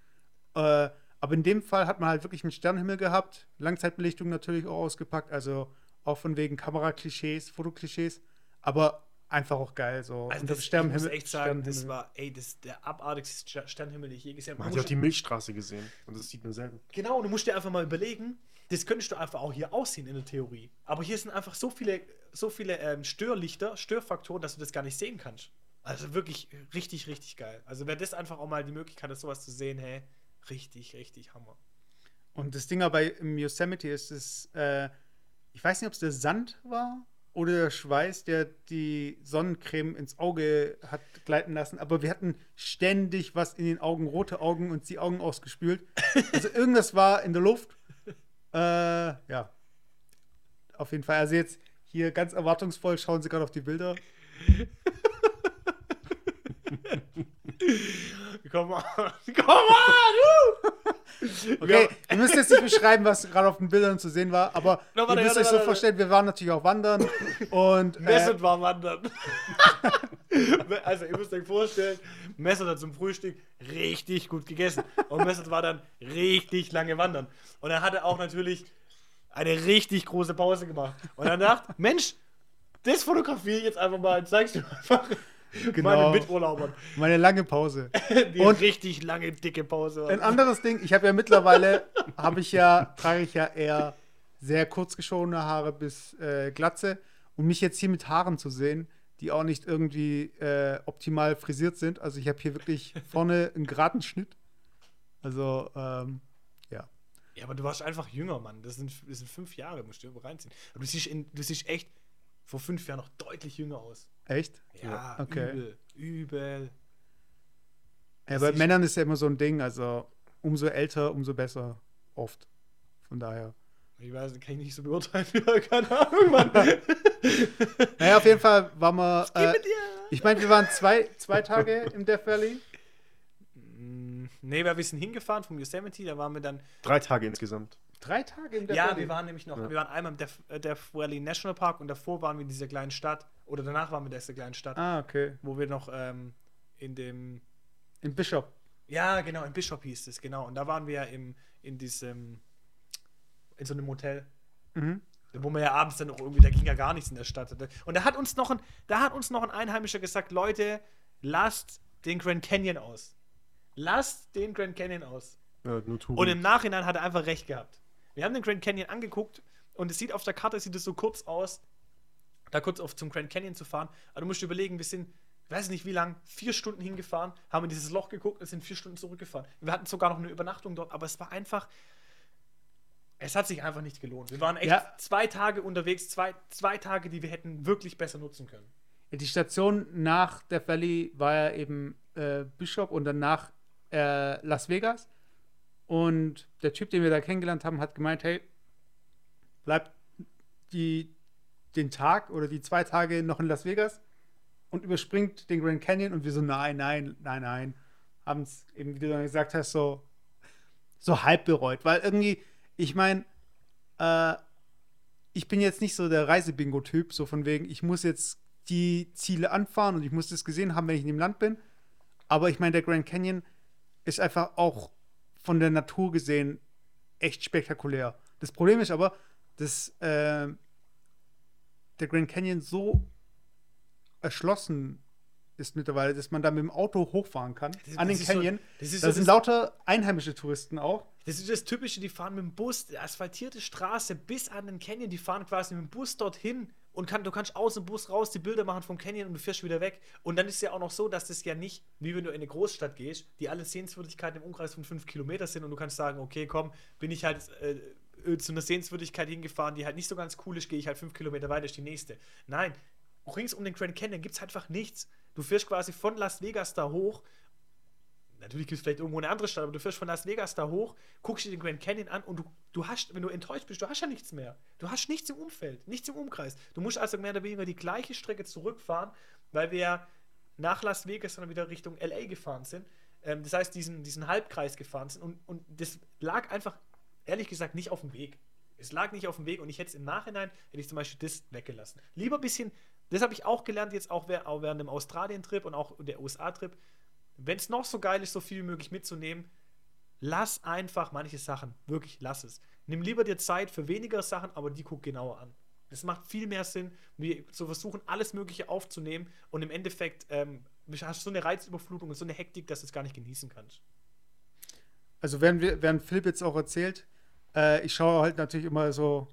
Äh, aber in dem Fall hat man halt wirklich einen Sternenhimmel gehabt, Langzeitbelichtung natürlich auch ausgepackt, also auch von wegen Kameraklischees, Fotoklischees, aber einfach auch geil. So. Also Und das, ich muss echt sagen, das Sternenhimmel. war, ey, das der abartigste Ster- Sternenhimmel, den ich je gesehen habe. Man hat ja auch die Milchstraße gesehen. Und das sieht man selten. Genau, und du musst dir einfach mal überlegen, das könntest du einfach auch hier aussehen in der Theorie. Aber hier sind einfach so viele, so viele ähm, Störlichter, Störfaktoren, dass du das gar nicht sehen kannst. Also wirklich richtig, richtig geil. Also wer das einfach auch mal die Möglichkeit hat, sowas zu sehen, hey, richtig, richtig Hammer. Und das Ding aber im Yosemite ist es, äh, ich weiß nicht, ob es der Sand war oder der Schweiß, der die Sonnencreme ins Auge hat gleiten lassen, aber wir hatten ständig was in den Augen, rote Augen und die Augen ausgespült. Also irgendwas war in der Luft. Äh, ja. Auf jeden Fall. Also jetzt hier ganz erwartungsvoll schauen Sie gerade auf die Bilder. Komm on, komm on! Okay, wir müssen jetzt nicht beschreiben, was gerade auf den Bildern zu sehen war, aber ihr warte, müsst warte, euch so warte. vorstellen, wir waren natürlich auch wandern und Messer äh, war wandern. also, ihr müsst euch vorstellen, Messer hat zum Frühstück richtig gut gegessen. Und Messer war dann richtig lange wandern. Und er hatte auch natürlich eine richtig große Pause gemacht. Und er dachte, Mensch, das fotografiere ich jetzt einfach mal und zeigst du einfach Genau. meinen Miturlaubern. meine lange Pause. Die Und- richtig lange, dicke Pause. Ein anderes Ding, ich habe ja mittlerweile, habe ich ja, trage ich ja eher sehr kurz geschorene Haare bis äh, Glatze. Und mich jetzt hier mit Haaren zu sehen, die auch nicht irgendwie äh, optimal frisiert sind. Also ich habe hier wirklich vorne einen geraden Schnitt. Also, ähm, ja. Ja, aber du warst einfach jünger, Mann. Das sind, das sind fünf Jahre, musst du reinziehen. Aber du siehst, in, du siehst echt vor fünf Jahren noch deutlich jünger aus. Echt? Ja, okay. übel. Übel. Ja, Das bei Männern ist ja immer so ein Ding, also umso älter, umso besser. Oft. Von daher. Ich weiß, kann ich nicht so beurteilen. Keine Ahnung, Mann. Naja, auf jeden Fall waren wir. Äh, ich meine, wir waren zwei, zwei Tage im Death Valley. Mm, Nee, wir sind hingefahren vom Yosemite, da waren wir dann. Drei Tage insgesamt. Drei Tage im Death Ja, Valley. wir waren nämlich noch, Ja. wir waren einmal im Death, äh, Death Valley National Park und davor waren wir in dieser kleinen Stadt, oder danach waren wir in dieser kleinen Stadt, Ah, okay. wo wir noch ähm, in dem. In Bishop. Ja, genau, in Bishop hieß es, genau. Und da waren wir ja im, in diesem. in so einem Hotel. Mhm. Wo man ja abends dann auch irgendwie, da ging ja gar nichts in der Stadt. Und da hat uns noch ein, da hat uns noch ein Einheimischer gesagt, Leute, lasst den Grand Canyon aus. Lasst den Grand Canyon aus. Ja, nur. Und im Nachhinein hat er einfach recht gehabt. Wir haben den Grand Canyon angeguckt und es sieht auf der Karte, sieht es so kurz aus, da kurz auf zum Grand Canyon zu fahren. Aber du musst dir überlegen, wir sind, weiß nicht wie lang, vier Stunden hingefahren, haben in dieses Loch geguckt und sind vier Stunden zurückgefahren. Wir hatten sogar noch eine Übernachtung dort, aber es war einfach, es hat sich einfach nicht gelohnt. Wir waren echt Ja. zwei Tage unterwegs, zwei, zwei Tage, die wir hätten wirklich besser nutzen können. Die Station nach Death Valley war ja eben äh, Bishop und danach äh, Las Vegas. Und der Typ, den wir da kennengelernt haben, hat gemeint, hey, bleibt die, den Tag oder die zwei Tage noch in Las Vegas und überspringt den Grand Canyon und wir so, nein, nein, nein, nein. Haben es eben, wie du dann gesagt hast, so, so halb bereut. Weil irgendwie, ich meine, äh, ich bin jetzt nicht so der Reisebingo-Typ, so von wegen, ich muss jetzt die Ziele anfahren und ich muss das gesehen haben, wenn ich in dem Land bin. Aber ich meine, der Grand Canyon ist einfach auch von der Natur gesehen echt spektakulär. Das Problem ist aber, dass äh, der Grand Canyon so erschlossen ist mittlerweile, dass man da mit dem Auto hochfahren kann Das- an den das so- Canyon. das ist da so sind das- lauter einheimische Touristen auch. Das ist das Typische, die fahren mit dem Bus, die asphaltierte Straße bis an den Canyon, die fahren quasi mit dem Bus dorthin und kann, du kannst aus dem Bus raus die Bilder machen vom Canyon und du fährst wieder weg. Und dann ist es ja auch noch so, dass das ja nicht, wie wenn du in eine Großstadt gehst, die alle Sehenswürdigkeiten im Umkreis von fünf Kilometer sind und du kannst sagen, okay, komm, bin ich halt äh, zu einer Sehenswürdigkeit hingefahren, die halt nicht so ganz cool ist, gehe ich halt fünf Kilometer weiter, ist die nächste. Nein, rings um den Grand Canyon gibt es einfach nichts. Du fährst quasi von Las Vegas da hoch natürlich gibt es vielleicht irgendwo eine andere Stadt, aber du fährst von Las Vegas da hoch, guckst dir den Grand Canyon an und du, du hast, wenn du enttäuscht bist, du hast ja nichts mehr. Du hast nichts im Umfeld, nichts im Umkreis. Du musst also mehr oder weniger die gleiche Strecke zurückfahren, weil wir nach Las Vegas dann wieder Richtung LA gefahren sind. Ähm, das heißt, diesen, diesen Halbkreis gefahren sind. Und, und das lag einfach, ehrlich gesagt, nicht auf dem Weg. Es lag nicht auf dem Weg und ich hätte es im Nachhinein, hätte ich zum Beispiel das weggelassen. Lieber ein bisschen, das habe ich auch gelernt, jetzt auch während dem Australien-Trip und auch der USA-Trip. Wenn es noch so geil ist, so viel wie möglich mitzunehmen, lass einfach manche Sachen. Wirklich, lass es. Nimm lieber dir Zeit für weniger Sachen, aber die guck genauer an. Das macht viel mehr Sinn, zu versuchen, alles Mögliche aufzunehmen und im Endeffekt ähm, hast du so eine Reizüberflutung und so eine Hektik, dass du es gar nicht genießen kannst. Also während, wir, während Philipp jetzt auch erzählt, äh, ich schaue halt natürlich immer so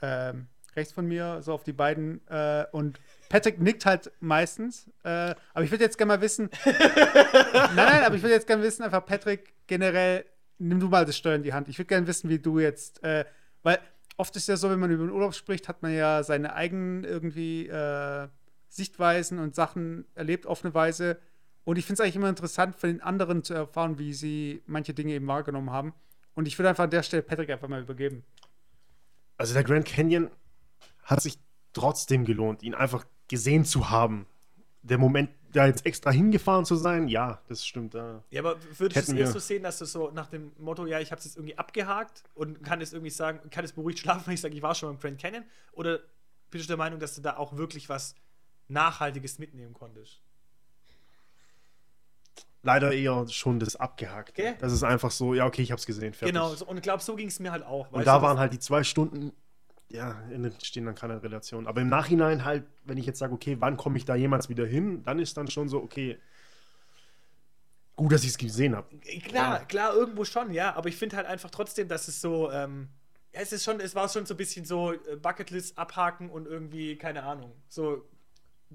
ähm, rechts von mir, so auf die beiden äh, und Patrick nickt halt meistens. Äh, aber ich würde jetzt gerne mal wissen. nein, nein, aber ich würde jetzt gerne wissen, einfach Patrick, generell, nimm du mal das Steuer in die Hand. Ich würde gerne wissen, wie du jetzt, äh, weil oft ist ja so, wenn man über den Urlaub spricht, hat man ja seine eigenen irgendwie äh, Sichtweisen und Sachen erlebt auf eine Weise. Und ich finde es eigentlich immer interessant, von den anderen zu erfahren, wie sie manche Dinge eben wahrgenommen haben. Und ich würde einfach an der Stelle Patrick einfach mal übergeben. Also der Grand Canyon hat sich trotzdem gelohnt, ihn einfach gesehen zu haben. Der Moment, da jetzt extra hingefahren zu sein, ja, das stimmt. Ja, ja aber würdest du es eher so sehen, dass du so nach dem Motto, ja, ich habe es jetzt irgendwie abgehakt und kann es irgendwie sagen, kann es beruhigt schlafen, wenn ich sage, ich war schon beim Grand Canyon? Oder bist du der Meinung, dass du da auch wirklich was Nachhaltiges mitnehmen konntest? Leider eher schon das abgehakt. Okay. Das ist einfach so, ja, okay, ich habe es gesehen, fertig. Genau, so, und ich glaube, so ging es mir halt auch. Und da du, waren halt die zwei Stunden, ja, in- stehen dann keine Relation. Aber im Nachhinein halt, wenn ich jetzt sage, okay, wann komme ich da jemals wieder hin, dann ist dann schon so, okay, gut, dass ich es gesehen habe. Klar, klar, irgendwo schon, ja. Aber ich finde halt einfach trotzdem, dass es so, ähm, ja, es ist schon, es war schon so ein bisschen so äh, Bucketlist abhaken und irgendwie, keine Ahnung. So,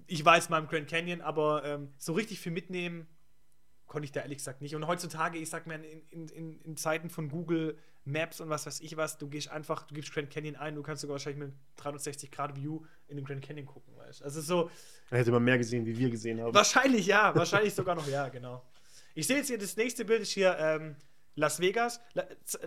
ich weiß mal im Grand Canyon, aber ähm, so richtig viel mitnehmen konnte ich da ehrlich gesagt nicht. Und heutzutage, ich sag mal, in, in, in Zeiten von Google Maps und was weiß ich was, du gehst einfach, du gibst Grand Canyon ein, du kannst sogar wahrscheinlich mit 360-Grad-View in den Grand Canyon gucken, weißt du. Also so, Dann hätte man mehr gesehen, wie wir gesehen haben. Wahrscheinlich ja, wahrscheinlich sogar noch ja, genau. Ich sehe jetzt hier, das nächste Bild ist hier ähm, Las Vegas.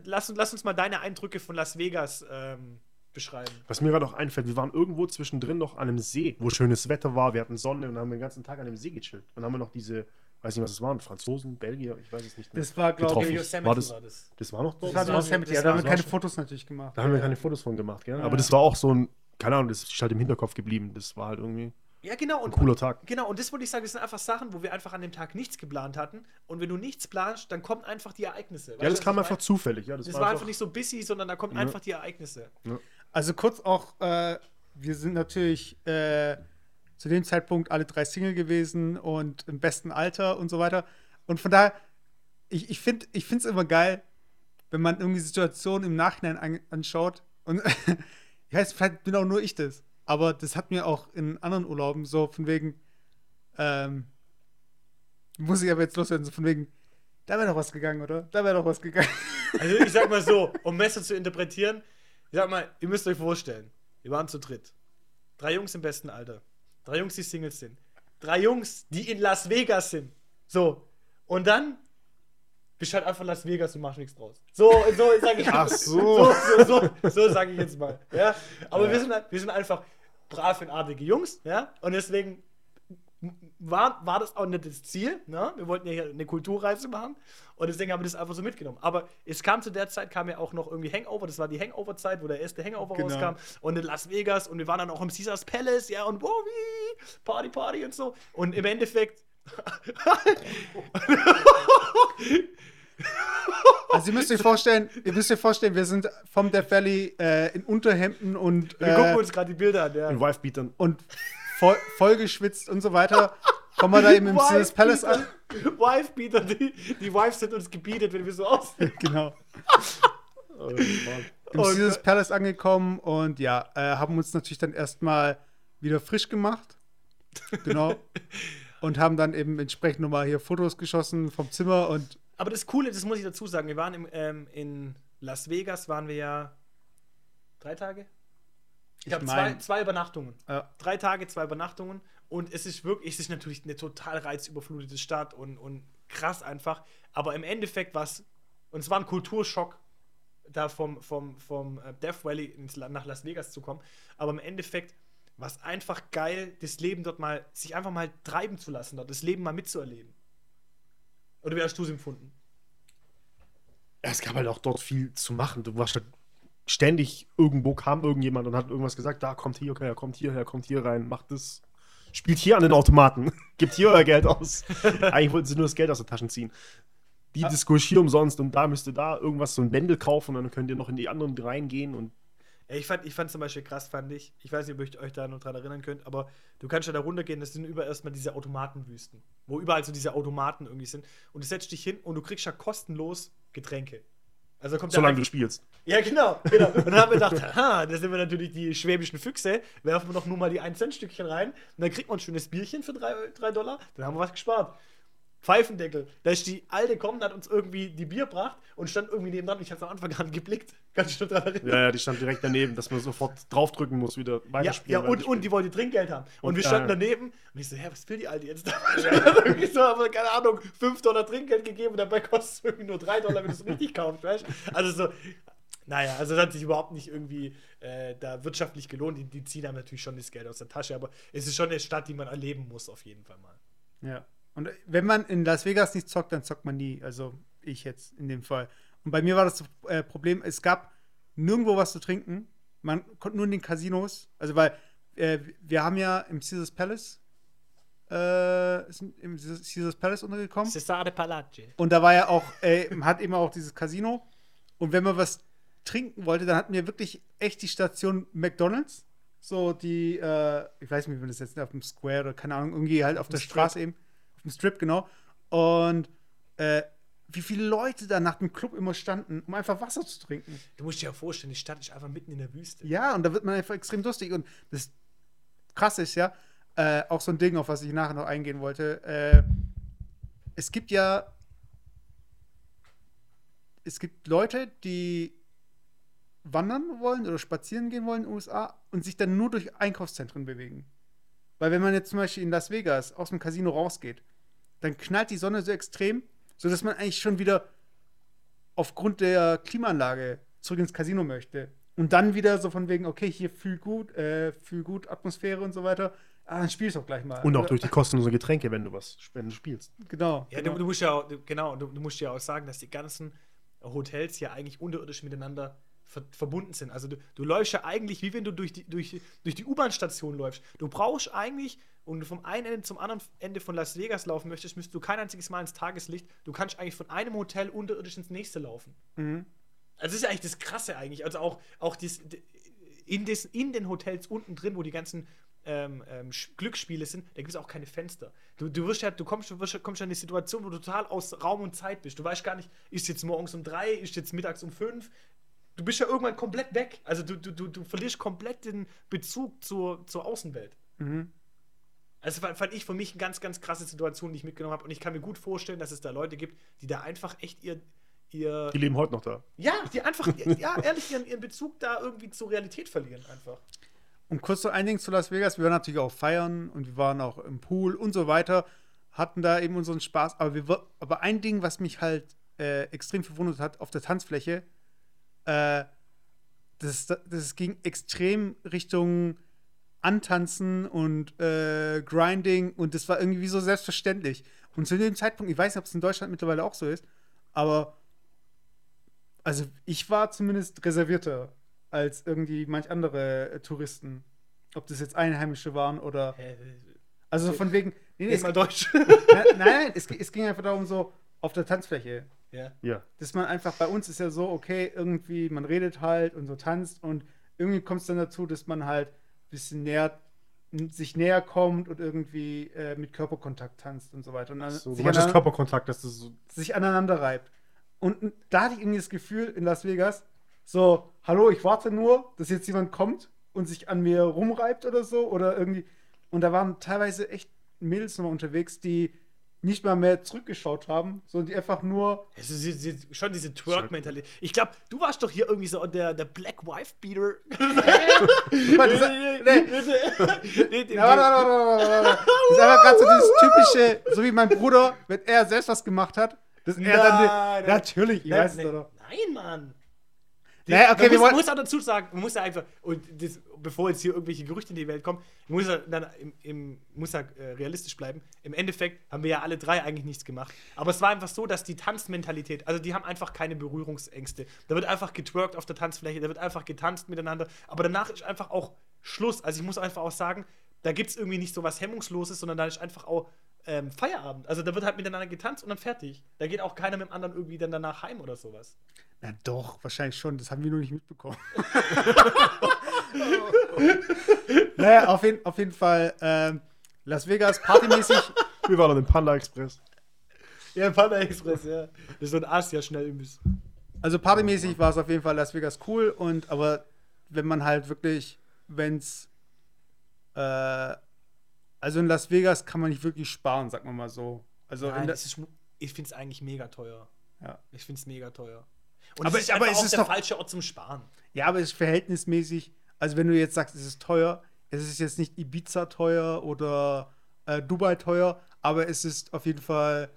Lass, uns- lass uns mal deine Eindrücke von Las Vegas ähm, beschreiben. Was mir gerade auch einfällt, wir waren irgendwo zwischendrin noch an einem See, wo schönes Wetter war, wir hatten Sonne und haben den ganzen Tag an dem See gechillt. Und dann haben wir noch diese, weiß nicht, was es waren, Franzosen, Belgier, ich weiß es nicht mehr. Das war, glaube ich, Yosemite War das- war das. Das war noch dort? das war Yosemite. das Ja, da haben wir keine schon- Fotos natürlich gemacht. Da haben wir keine Fotos von gemacht, gell? Ja. Aber das war auch so ein, keine Ahnung, das ist halt im Hinterkopf geblieben. Das war halt irgendwie Ja, genau. ein Und, cooler Tag. Genau, und das wollte ich sagen, das sind einfach Sachen, wo wir einfach an dem Tag nichts geplant hatten. Und wenn du nichts planst, dann kommen einfach die Ereignisse. Ja, Weißt das du, kam einfach zufällig. Ja, meine? Das war einfach nicht so busy, sondern da kommen Ja. einfach die Ereignisse. Also kurz auch, äh, wir sind natürlich äh, zu dem Zeitpunkt alle drei Single gewesen und im besten Alter und so weiter. Und von daher, ich, ich finde es immer geil, wenn man irgendwie Situationen im Nachhinein an, anschaut. Und ich weiß, vielleicht bin auch nur ich das. Aber das hat mir auch in anderen Urlauben so von wegen, ähm, muss ich aber jetzt loswerden, so von wegen, da wäre doch was gegangen, oder? Da wäre doch was gegangen. Also ich sag mal so, um Messer zu interpretieren, ich sag mal, ihr müsst euch vorstellen, wir waren zu dritt. Drei Jungs im besten Alter. Drei Jungs, die Singles sind. Drei Jungs, die in Las Vegas sind. So. Und dann bist halt einfach Las Vegas und machst nichts draus. So, so sag ich Ach so. so. So, so, so, sage ich jetzt mal. Ja? Aber Wir, sind, halt- wir sind einfach brav und artige Jungs, ja. Und deswegen war, war das auch nicht das Ziel. Ne? Wir wollten ja hier eine Kulturreise machen und deswegen haben wir das einfach so mitgenommen. Aber es kam zu der Zeit, kam ja auch noch irgendwie Hangover, das war die Hangover-Zeit, wo der erste Hangover Genau. rauskam und in Las Vegas und wir waren dann auch im Caesars Palace, ja, und wow, wie, Party, Party und so. Und im Endeffekt. Also ihr müsst euch vorstellen, ihr müsst euch vorstellen, wir sind vom Death Valley äh, in Unterhemden und, Wir gucken äh, uns gerade die Bilder an, ja. In Wife-Beatern. und voll, vollgeschwitzt und so weiter. Kommen wir da eben im Caesars Palace an. Wife-Beater, die, die Wives sind uns gebietet, wenn wir so aussehen. Genau. Oh. Im Und- Caesars Palace angekommen und ja, äh, haben uns natürlich dann erstmal wieder frisch gemacht. Genau. und haben dann eben entsprechend nochmal hier Fotos geschossen vom Zimmer und Aber das Coole, das muss ich dazu sagen, wir waren im, ähm, in Las Vegas, waren wir ja drei Tage? Ich glaube, zwei, mein- zwei Übernachtungen. Ja. Drei Tage, zwei Übernachtungen. Und es ist wirklich, es ist natürlich eine total reizüberflutete Stadt und, und krass einfach. Aber im Endeffekt war es, und es war ein Kulturschock, da vom, vom, vom äh, Death Valley ins, nach Las Vegas zu kommen. Aber im Endeffekt was einfach geil, das Leben dort mal, sich einfach mal treiben zu lassen, dort das Leben mal mitzuerleben. Oder wie hast du es empfunden? Es gab halt auch dort viel zu machen. Du warst halt ständig irgendwo kam irgendjemand und hat irgendwas gesagt, da kommt hier, okay, kommt hierher, kommt hier rein, macht das, spielt hier an den Automaten, gibt hier euer Geld aus. Eigentlich wollten sie nur das Geld aus der Taschen ziehen. Die Ah. Disco hier umsonst und da müsst ihr da irgendwas, so ein Bändel kaufen und dann könnt ihr noch in die anderen reingehen und Ja, Ich fand, ich fand zum Beispiel krass, fand ich, ich weiß nicht, ob ihr euch da noch dran erinnern könnt, aber du kannst ja da runtergehen, das sind über erstmal diese Automatenwüsten, wo überall so diese Automaten irgendwie sind. Und du setzt dich hin und du kriegst ja kostenlos Getränke. Also kommt solange du spielst. Ja, genau, genau. Und dann haben wir gedacht, aha, da sind wir natürlich die schwäbischen Füchse, werfen wir doch nur mal die 1-Cent-Stückchen rein und dann kriegt man ein schönes Bierchen für 3 Dollar, dann haben wir was gespart. Pfeifendeckel. Da ist die alte gekommen, hat uns irgendwie die Bier gebracht und stand irgendwie neben dran. Ich hab's am Anfang gar nicht geblickt. Kannst du dran erinnern? Ja, ja, die stand direkt daneben, dass man sofort draufdrücken muss, wieder Ja, weiterspielen. ja und, und weiterspielen. die wollte Trinkgeld haben. Und, Und, wir standen äh, daneben und ich so, hä, was will die Alte jetzt da? irgendwie so, aber keine Ahnung, 5 Dollar Trinkgeld gegeben und dabei kostet es irgendwie nur 3 Dollar, wenn du es richtig kaufst, weißt du? Also so, naja, also das hat sich überhaupt nicht irgendwie äh, da wirtschaftlich gelohnt. Die, die ziehen einem natürlich schon das Geld aus der Tasche, aber es ist schon eine Stadt, die man erleben muss, auf jeden Fall mal. Ja. Und wenn man in Las Vegas nicht zockt, dann zockt man nie. Also ich jetzt in dem Fall. Und bei mir war das äh, Problem, es gab nirgendwo was zu trinken. Man konnte nur in den Casinos. Also weil äh, wir haben ja im Caesars Palace äh, sind im Caesars Palace untergekommen. Cesare Palace. Und da war ja auch, äh, hat immer auch dieses Casino. Und wenn man was trinken wollte, dann hatten wir wirklich echt die Station McDonalds. So die, äh, ich weiß nicht, wie man das jetzt auf dem Square oder keine Ahnung, irgendwie halt auf der Strip. Straße eben. Auf dem Strip, genau. Und äh, wie viele Leute da nach dem Club immer standen, um einfach Wasser zu trinken. Du musst dir ja vorstellen, die Stadt ist einfach mitten in der Wüste. Ja, und da wird man einfach extrem durstig. Und das krass ist ja, äh, auch so ein Ding, auf was ich nachher noch eingehen wollte. Äh, es gibt ja, es gibt Leute, die wandern wollen oder spazieren gehen wollen in den USA und sich dann nur durch Einkaufszentren bewegen. Weil wenn man jetzt zum Beispiel in Las Vegas aus dem Casino rausgeht, dann knallt die Sonne so extrem, sodass man eigentlich schon wieder aufgrund der Klimaanlage zurück ins Casino möchte. Und dann wieder so von wegen, okay, hier fühl gut, äh, fühl gut, Atmosphäre und so weiter. Ah, dann spielst du auch gleich mal. Und auch Oder- durch die kostenlosen Getränke, wenn du was, wenn du spielst. Genau. Ja, genau. du, du musst ja auch, du, genau, du, du musst ja auch sagen, dass die ganzen Hotels ja eigentlich unterirdisch miteinander ver verbunden sind. Also du, du läufst ja eigentlich, wie wenn du durch die, durch, durch die U-Bahn-Station läufst. Du brauchst eigentlich, und du vom einen Ende zum anderen Ende von Las Vegas laufen möchtest, müsst du kein einziges Mal ins Tageslicht. Du kannst eigentlich von einem Hotel unterirdisch ins nächste laufen. Mhm. Also das ist ja eigentlich das Krasse eigentlich. Also auch, auch dies, in, des, in den Hotels unten drin, wo die ganzen ähm, ähm, Glücksspiele sind, da gibt es auch keine Fenster. Du, du wirst ja, du kommst, wirst, kommst ja in eine Situation, wo du total aus Raum und Zeit bist. Du weißt gar nicht, ist jetzt morgens um drei, ist jetzt mittags um fünf. Du bist ja irgendwann komplett weg. Also du, du, du, du verlierst komplett den Bezug zur, zur Außenwelt. Mhm. Also fand, fand ich für mich eine ganz, ganz krasse Situation, die ich mitgenommen habe. Und ich kann mir gut vorstellen, dass es da Leute gibt, die da einfach echt ihr, ihr Die leben heute noch da. ja, die einfach, ja, ehrlich, ihren, ihren Bezug da irgendwie zur Realität verlieren einfach. Und kurz so ein Ding zu Las Vegas. Wir waren natürlich auch feiern und wir waren auch im Pool und so weiter. Hatten da eben unseren Spaß. Aber, wir, aber ein Ding, was mich halt äh, extrem verwundert hat auf der Tanzfläche, äh, das, das ging extrem Richtung Antanzen und äh, Grinding und das war irgendwie so selbstverständlich. Und zu dem Zeitpunkt, ich weiß nicht, ob es in Deutschland mittlerweile auch so ist, aber also ich war zumindest reservierter als irgendwie manch andere äh, Touristen. Ob das jetzt Einheimische waren oder. Also so von wegen. Nee, nee, es, mal Deutsch. nein, nein es, es ging einfach darum, so auf der Tanzfläche. ja. Ja. Dass man einfach, bei uns ist ja so, okay, irgendwie, man redet halt und so tanzt und irgendwie kommt es dann dazu, dass man halt bisschen näher, sich näher kommt und irgendwie äh, mit Körperkontakt tanzt und so weiter. Und dann So, sich, aneinander, Körperkontakt, dass das so. sich aneinander reibt. Und da hatte ich irgendwie das Gefühl in Las Vegas, so, hallo, ich warte nur, dass jetzt jemand kommt und sich an mir rumreibt oder so oder irgendwie. Und da waren teilweise echt Mädels nochmal unterwegs, die nicht mal mehr zurückgeschaut haben, sondern die einfach nur Es ist, es ist schon diese Twerk-Mentalität. Ich glaube, du warst doch hier irgendwie so der, der Black Wife Beater. Nee, nee, nee. Das ist einfach gerade so dieses typische, so wie mein Bruder, wenn er selbst was gemacht hat, dass er dann. Nein, natürlich, ich weiß es nein, doch. nein, Mann. Naja, okay, man wir muss, wollen- muss auch dazu sagen, man muss ja einfach, und das, bevor jetzt hier irgendwelche Gerüchte in die Welt kommen, muss ja dann im, im, muss ja äh, realistisch bleiben. Im Endeffekt haben wir ja alle drei eigentlich nichts gemacht. Aber es war einfach so, dass die Tanzmentalität, also die haben einfach keine Berührungsängste. Da wird einfach getwerkt auf der Tanzfläche, da wird einfach getanzt miteinander. Aber danach ist einfach auch Schluss. Also ich muss einfach auch sagen, da gibt es irgendwie nicht so was Hemmungsloses, sondern da ist einfach auch ähm, Feierabend. Also da wird halt miteinander getanzt und dann fertig. Da geht auch keiner mit dem anderen irgendwie dann danach heim oder sowas. Na doch, wahrscheinlich schon. Das haben wir nur nicht mitbekommen. naja, auf, jeden, auf jeden Fall ähm, Las Vegas partymäßig. Wir waren an dem Panda Express. Ja, Panda Express, ja. Das ist so ein Asia-Schnellimbiss. Also partymäßig war es auf jeden Fall Las Vegas cool und aber wenn man halt wirklich, wenn's äh, also in Las Vegas kann man nicht wirklich sparen, sag mal mal so. Also in Nein, das ist, ich finde es eigentlich mega teuer. Ja. Ich finde es mega teuer. Und Aber- es ist aber es auch ist der doch- falsche Ort zum Sparen. Ja, aber es ist verhältnismäßig, also wenn du jetzt sagst, es ist teuer, es ist jetzt nicht Ibiza teuer oder äh, Dubai teuer, aber es ist auf jeden Fall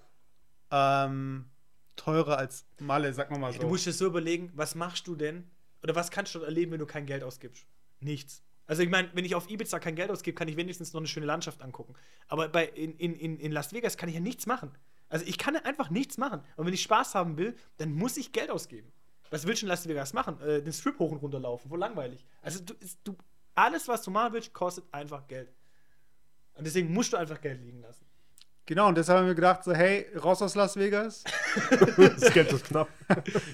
ähm, teurer als Malle, sag mal mal so. Du musst dir so überlegen, was machst du denn oder was kannst du dort erleben, wenn du kein Geld ausgibst? Nichts. Also ich meine, wenn ich auf Ibiza kein Geld ausgebe, kann ich wenigstens noch eine schöne Landschaft angucken. Aber bei, in, in, in, in Las Vegas kann ich ja nichts machen. Also ich kann einfach nichts machen. Und wenn ich Spaß haben will, dann muss ich Geld ausgeben. Was willst du in Las Vegas machen? Äh, den Strip hoch und runter laufen, wo langweilig. Also du, ist, du, alles, was du machen willst, kostet einfach Geld. Und deswegen musst du einfach Geld liegen lassen. genau, und deshalb haben wir gedacht, so, hey, raus aus Las Vegas. Das Geld ist knapp.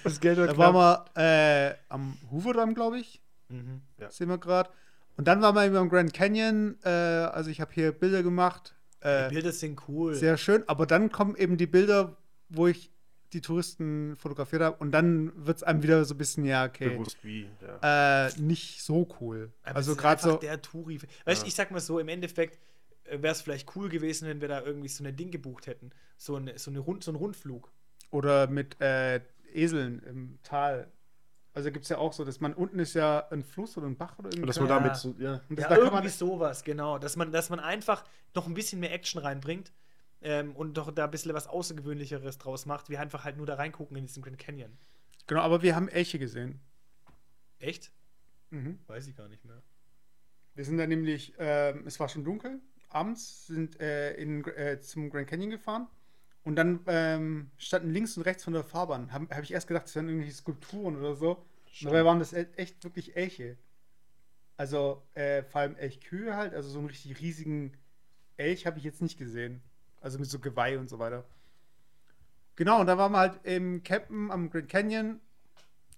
Das Geld Da waren wir äh, am Hoover-Damm, glaube ich. Mhm. Sehen wir gerade. Und dann waren wir eben am Grand Canyon. Äh, also ich habe hier Bilder gemacht. Äh, Die Bilder sind cool. Sehr schön, aber dann kommen eben die Bilder, wo ich die Touristen fotografiert habe und dann wird es einem wieder so ein bisschen, ja, okay, Bewusst wie. Ja. äh, nicht so cool. Aber also gerade so, der Touri. Weißt du, ich sag mal so, im Endeffekt wäre es vielleicht cool gewesen, wenn wir da irgendwie so ein Ding gebucht hätten. So, eine, so, eine Rund, so ein Rundflug. oder mit äh, Eseln im Tal. Also gibt es ja auch so, dass man unten ist ja ein Fluss oder ein Bach oder Und irgendwie. dass man damit so, ja. und das, Ja, da kann irgendwie man, sowas, genau. Dass man, dass man einfach noch ein bisschen mehr Action reinbringt ähm, und doch da ein bisschen was Außergewöhnlicheres draus macht, wie einfach halt nur da reingucken in diesen Grand Canyon. genau, aber wir haben Elche gesehen. Echt? Mhm. Weiß ich gar nicht mehr. Wir sind dann nämlich, ähm, es war schon dunkel, abends sind äh, in, äh, zum Grand Canyon gefahren und dann ähm, standen links und rechts von der Fahrbahn. Habe hab ich erst gedacht, das wären irgendwelche Skulpturen oder so. Dabei waren das e- echt wirklich Elche. Also äh, vor allem Elchkühe halt, also so einen richtig riesigen Elch habe ich jetzt nicht gesehen. Also mit so Geweih und so weiter. Genau, und da waren wir halt im Campen am Grand Canyon.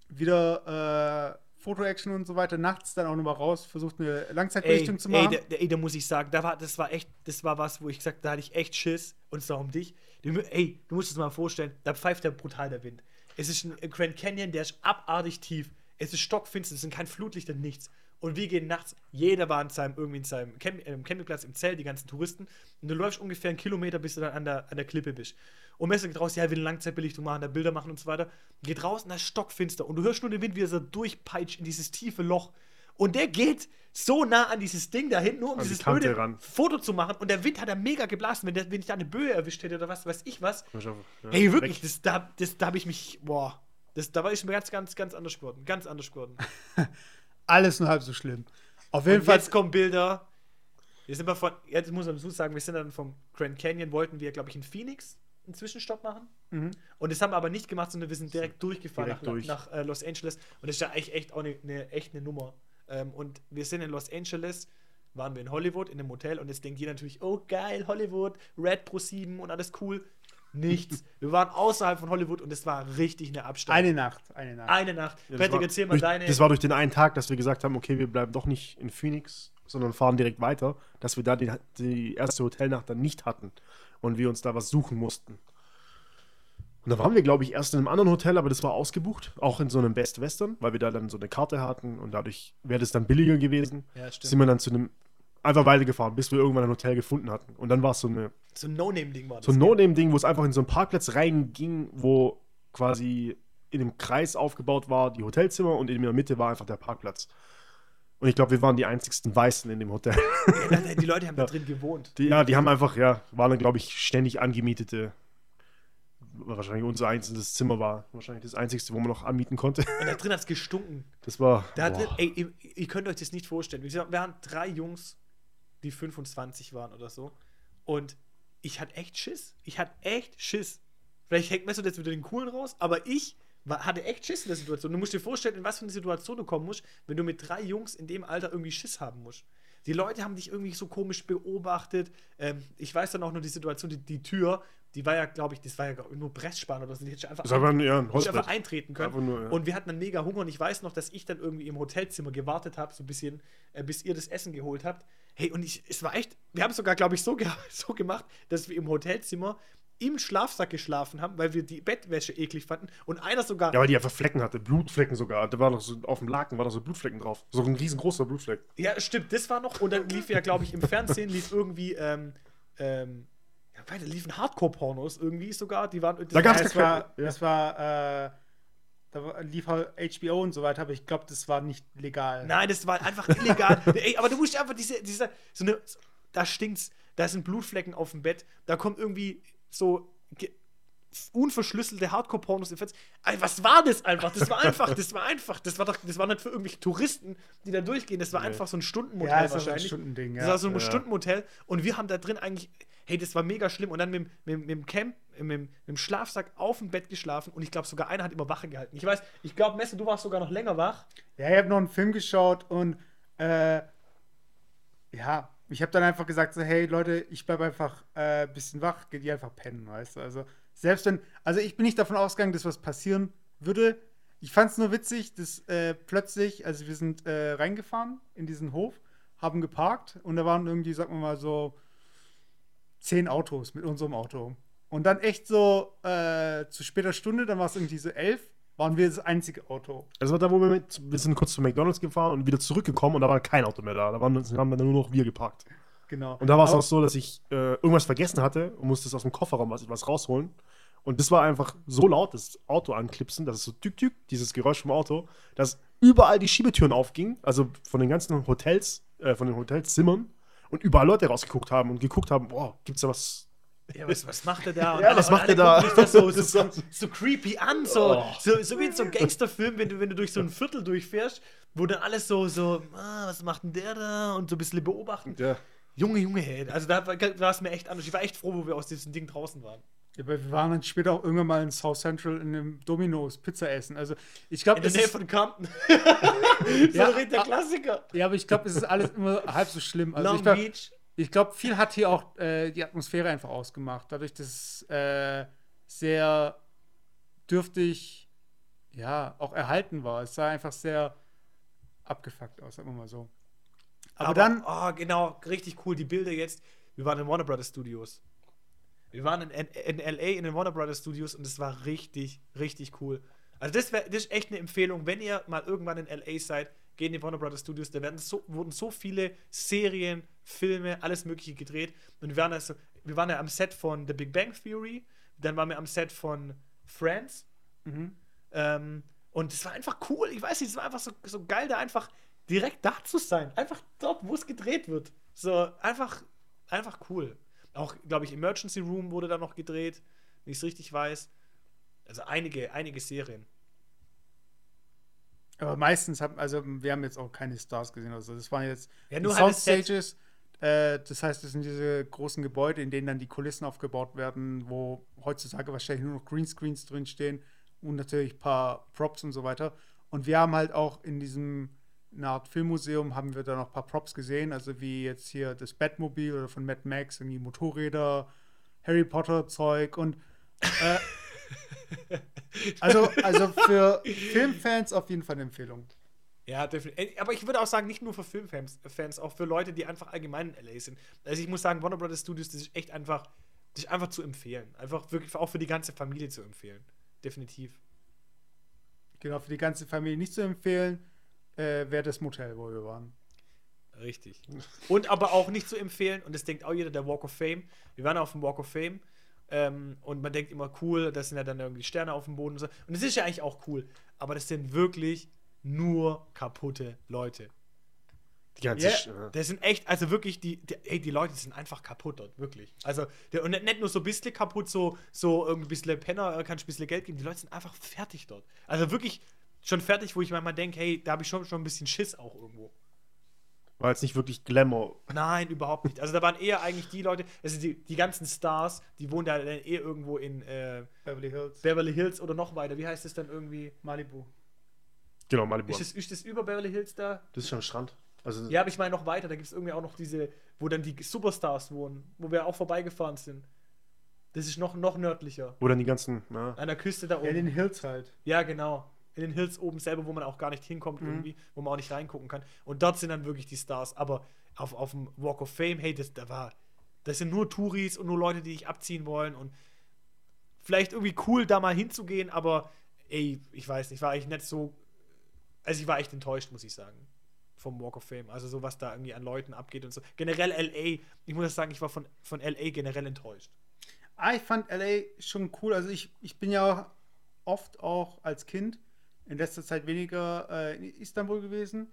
Wieder äh, Foto-Action und so weiter. Nachts dann auch nochmal raus, versucht eine Langzeitbelichtung zu machen. Ey, da, ey, da muss ich sagen, da war, das war echt, das war was, wo ich gesagt, da hatte ich echt Schiss und es war um dich. Ey, du musst es mal vorstellen, da pfeift der brutal der Wind. Es ist ein Grand Canyon, der ist abartig tief. Es ist stockfinster, es sind kein Flutlicht und nichts. Und wir gehen nachts, jeder war in seinem, irgendwie in seinem Camp, äh, Campingplatz im Zelt, die ganzen Touristen. Und du läufst ungefähr einen Kilometer, bis du dann an der, an der Klippe bist. Und Messer geht raus, ja, will eine Langzeitbelichtung machen, da Bilder machen und so weiter. Geht raus und da ist stockfinster. Und du hörst nur den Wind, wie er so durchpeitscht in dieses tiefe Loch. Und der geht so nah an dieses Ding da hinten, nur um An die dieses Kante blöde ran. Foto zu machen. Und der Wind hat da mega geblasen. Wenn, der, wenn ich da eine Böe erwischt hätte oder was weiß ich was. Ja, Ey, wirklich, weg. das, da, das, da habe ich mich, boah. Das, da war ich mir ganz, ganz, ganz anders geworden. Ganz anders geworden. Alles nur halb so schlimm. Auf jeden Und Fall. jetzt kommen Bilder. Wir sind mal von, jetzt muss man dazu sagen, wir sind dann vom Grand Canyon, wollten wir, glaube ich, in Phoenix einen Zwischenstopp machen. Mhm. Und das haben wir aber nicht gemacht, sondern wir sind direkt durchgefahren Direkt nach, durch. nach äh, Los Angeles. Und das ist ja echt, echt auch eine, eine, echt eine Nummer. Ähm, und wir sind in Los Angeles, waren wir in Hollywood in einem Hotel und jetzt denkt jeder natürlich, oh geil, Hollywood, Red Pro 7 und alles cool. Nichts. wir waren außerhalb von Hollywood und es war richtig eine Abstand. Eine Nacht, eine Nacht. Eine Nacht. Ja, das Patrick, war erzähl mal durch, deine. Das war durch den einen Tag, dass wir gesagt haben, okay, wir bleiben doch nicht in Phoenix, sondern fahren direkt weiter, dass wir da die, die erste Hotelnacht dann nicht hatten und wir uns da was suchen mussten. Und da waren wir, glaube ich, erst in einem anderen Hotel, aber das war ausgebucht, auch in so einem Best Western, weil wir da dann so eine Karte hatten und dadurch wäre das dann billiger gewesen. ja, stimmt. Sind wir dann zu einem einfach weitergefahren, bis wir irgendwann ein Hotel gefunden hatten. Und dann war es so eine so ein No-Name-Ding war das. so ein? No-Name-Ding, wo es einfach in so einen Parkplatz reinging, wo quasi in einem Kreis aufgebaut war, die Hotelzimmer und in der Mitte war einfach der Parkplatz. Und ich glaube, wir waren die einzigsten Weißen in dem Hotel. Ja, die Leute haben da drin gewohnt. Die, ja, die haben einfach, ja, waren dann, glaube ich, ständig angemietete wahrscheinlich unser einzelnes Zimmer war. Wahrscheinlich das einzigste, wo man noch anmieten konnte. Und da drin hat es gestunken. Das war. Da boah. ey, ihr, ihr könnt euch das nicht vorstellen. Wir waren drei Jungs, die 25 waren oder so. Und ich hatte echt Schiss. Ich hatte echt Schiss. Vielleicht hängt Messer jetzt wieder den Coolen raus, aber ich hatte echt Schiss in der Situation. Du musst dir vorstellen, in was für eine Situation du kommen musst, wenn du mit drei Jungs in dem Alter irgendwie Schiss haben musst. Die Leute haben dich irgendwie so komisch beobachtet. Ähm, ich weiß dann auch nur die Situation, die, die Tür, die war ja, glaube ich, das war ja nur Pressspan oder so. Die hätte einfach, Das war ja ein einfach eintreten können. Nur, ja. Und wir hatten dann mega Hunger und ich weiß noch, dass ich dann irgendwie im Hotelzimmer gewartet habe, so ein bisschen, äh, bis ihr das Essen geholt habt. Hey, und ich, es war echt, wir haben es sogar, glaube ich, so, ge so gemacht, dass wir im Hotelzimmer im Schlafsack geschlafen haben, weil wir die Bettwäsche eklig fanden und einer sogar, Ja, weil die einfach Flecken hatte, Blutflecken sogar. Da war noch so auf dem Laken war da so Blutflecken drauf. So ein riesengroßer Blutfleck. ja, stimmt, das war noch und dann lief ja, glaube ich, im Fernsehen lief irgendwie, ähm, ähm, ja, weiter liefen Hardcore-Pornos irgendwie sogar, die waren, das Da Ja, war- es keine- war, ja. es war, äh, da lief halt HBO und so weiter, aber ich glaube, das war nicht legal. Nein, das war einfach illegal. Ey, aber du musst einfach diese, diese, so eine, da stinkt's, da sind Blutflecken auf dem Bett, da kommt irgendwie so unverschlüsselte Hardcore-Pornos im Fernsehen. Was war das einfach? Das war einfach, das war einfach, das war doch, das war nicht für irgendwelche Touristen, die da durchgehen, das war Nee. einfach so ein Stundenmotel ja, es war so ein wahrscheinlich. Stundending, Das ja. war so ein Ja. Stundenmotel und wir haben da drin eigentlich, hey, das war mega schlimm und dann mit, dem- mit, mit dem Camp, mit, dem- mit dem Schlafsack auf dem Bett geschlafen und ich glaube sogar einer hat immer Wache gehalten. Ich weiß, ich glaube, Messe, du warst sogar noch länger wach. Ja, ich habe noch einen Film geschaut und äh, ja, ich habe dann einfach gesagt, so, hey Leute, ich bleibe einfach ein äh, bisschen wach, geht ihr einfach pennen, weißt du? Also, selbst wenn, also ich bin nicht davon ausgegangen, dass was passieren würde. Ich fand es nur witzig, dass äh, plötzlich, also wir sind äh, reingefahren in diesen Hof, haben geparkt und da waren irgendwie, sagen wir mal so, zehn Autos mit unserem Auto. Und dann echt so äh, zu später Stunde, dann war es irgendwie so elf, waren wir das einzige Auto. Das war da, wo wir mit, wir sind kurz zu McDonalds gefahren und wieder zurückgekommen und da war kein Auto mehr da. Da waren, haben dann nur noch wir geparkt. Genau. Und da war es auch so, dass ich äh, irgendwas vergessen hatte und musste es aus dem Kofferraum was, was rausholen. Und das war einfach so laut, das Auto anklipsen, dass es so tück tück, dieses Geräusch vom Auto, dass überall die Schiebetüren aufgingen, also von den ganzen Hotels, äh, von den Hotelzimmern und überall Leute rausgeguckt haben und geguckt haben, boah, gibt's da was? Ja, was, was macht er da? Ja, was Und macht er da? das so, Das so, so creepy an, so, Oh. so, so wie in so einem Gangsterfilm, wenn du, wenn du durch so ein Viertel durchfährst, wo dann alles so, so, ah, was macht denn der da? Und so ein bisschen beobachten. Ja. Junge, Junge, hey, also da war es mir echt anders. Ich war echt froh, wo wir aus diesem Ding draußen waren. Ja, aber wir waren dann später auch irgendwann mal in South Central in einem Domino's Pizza essen. Also ich glaube, Nähe ist, von Compton. so Ja, der ah, Klassiker. ja, aber ich glaube, es ist alles immer halb so schlimm. Also Long ich glaube, Beach. Ich glaub, viel hat hier auch äh, die Atmosphäre einfach ausgemacht. Dadurch, dass es äh, sehr dürftig, ja, auch erhalten war. Es sah einfach sehr abgefuckt aus, sagen wir mal so. Aber, dann, Oh, genau, richtig cool. Die Bilder jetzt. Wir waren in Warner Brothers Studios. Wir waren in, in, in LA in den Warner Brothers Studios und es war richtig, richtig cool. Also, das, wär, das ist echt eine Empfehlung. Wenn ihr mal irgendwann in LA seid, geht in die Warner Brothers Studios. Da werden so, wurden so viele Serien, Filme, alles Mögliche gedreht. Und wir waren, also, wir waren ja am Set von The Big Bang Theory. Dann waren wir am Set von Friends. mhm. Ähm, und es war einfach cool. Ich weiß nicht, es war einfach so, so geil, da einfach direkt da zu sein. Einfach dort, wo es gedreht wird. So einfach, einfach cool. Auch, glaube ich, Emergency Room wurde da noch gedreht, wenn ich es richtig weiß. Also einige, einige Serien. aber meistens haben, also wir haben jetzt auch keine Stars gesehen. Also das waren jetzt Ja, nur halt. Soundstages. Äh, das heißt, das sind diese großen Gebäude, in denen dann die Kulissen aufgebaut werden, wo heutzutage wahrscheinlich nur noch Greenscreens drinstehen und natürlich ein paar Props und so weiter. Und wir haben halt auch in diesem eine Art Filmmuseum haben wir da noch ein paar Props gesehen, also wie jetzt hier das Batmobil oder von Mad Max, irgendwie Motorräder, Harry Potter Zeug und äh, also, also für Filmfans auf jeden Fall eine Empfehlung. Ja, definitiv. Aber ich würde auch sagen, nicht nur für Filmfans, Fans, auch für Leute, die einfach allgemein in LA sind. Also ich muss sagen, Warner Brothers Studios, das ist echt einfach, das ist einfach zu empfehlen. Einfach wirklich auch für die ganze Familie zu empfehlen. Definitiv. Genau, für die ganze Familie nicht zu empfehlen, äh, wäre das Motel, wo wir waren. Richtig. Und aber auch nicht zu empfehlen, und das denkt auch jeder, der Walk of Fame. Wir waren auf dem Walk of Fame ähm, und man denkt immer, cool, das sind ja dann irgendwie Sterne auf dem Boden und so. Und das ist ja eigentlich auch cool. Aber das sind wirklich nur kaputte Leute. Die ganze ja. Das sind echt, also wirklich, die, die, ey, die Leute sind einfach kaputt dort, wirklich. Also, der, und nicht, nur so ein bisschen kaputt, so, so irgendwie ein bisschen Penner, äh, kannst ein bisschen Geld geben. Die Leute sind einfach fertig dort. Also wirklich schon fertig, wo ich manchmal denke, hey, da habe ich schon, schon ein bisschen Schiss auch irgendwo. War jetzt nicht wirklich Glamour. Nein, überhaupt nicht. Also da waren eher eigentlich die Leute, also die, die ganzen Stars, die wohnen da dann eher irgendwo in äh, Beverly Hills, Beverly Hills oder noch weiter. Wie heißt es dann irgendwie? Malibu. Genau, Malibu. Ist das, ist das über Beverly Hills da? das ist schon am Strand. Also, Ja, aber ich meine noch weiter. Da gibt es irgendwie auch noch diese, wo dann die Superstars wohnen, wo wir auch vorbeigefahren sind. Das ist noch, noch nördlicher. wo dann die ganzen, ja, An der Küste da Ja, in den oben. Hills halt. Ja, genau. In den Hills oben selber, wo man auch gar nicht hinkommt irgendwie, wo man auch nicht reingucken kann. Und dort sind dann wirklich die Stars. Aber auf, auf dem Walk of Fame, hey, das, da war, das sind nur Touris und nur Leute, die dich abziehen wollen. Und vielleicht irgendwie cool, da mal hinzugehen, aber ey, ich weiß nicht, war eigentlich nicht so. Also ich war echt enttäuscht, muss ich sagen. Vom Walk of Fame. Also so, was da irgendwie an Leuten abgeht und so. Generell LA, ich muss sagen, ich war von, von LA generell enttäuscht. Ah, ich fand LA schon cool. Also ich, ich bin ja oft auch als Kind in letzter Zeit weniger äh, in Istanbul gewesen.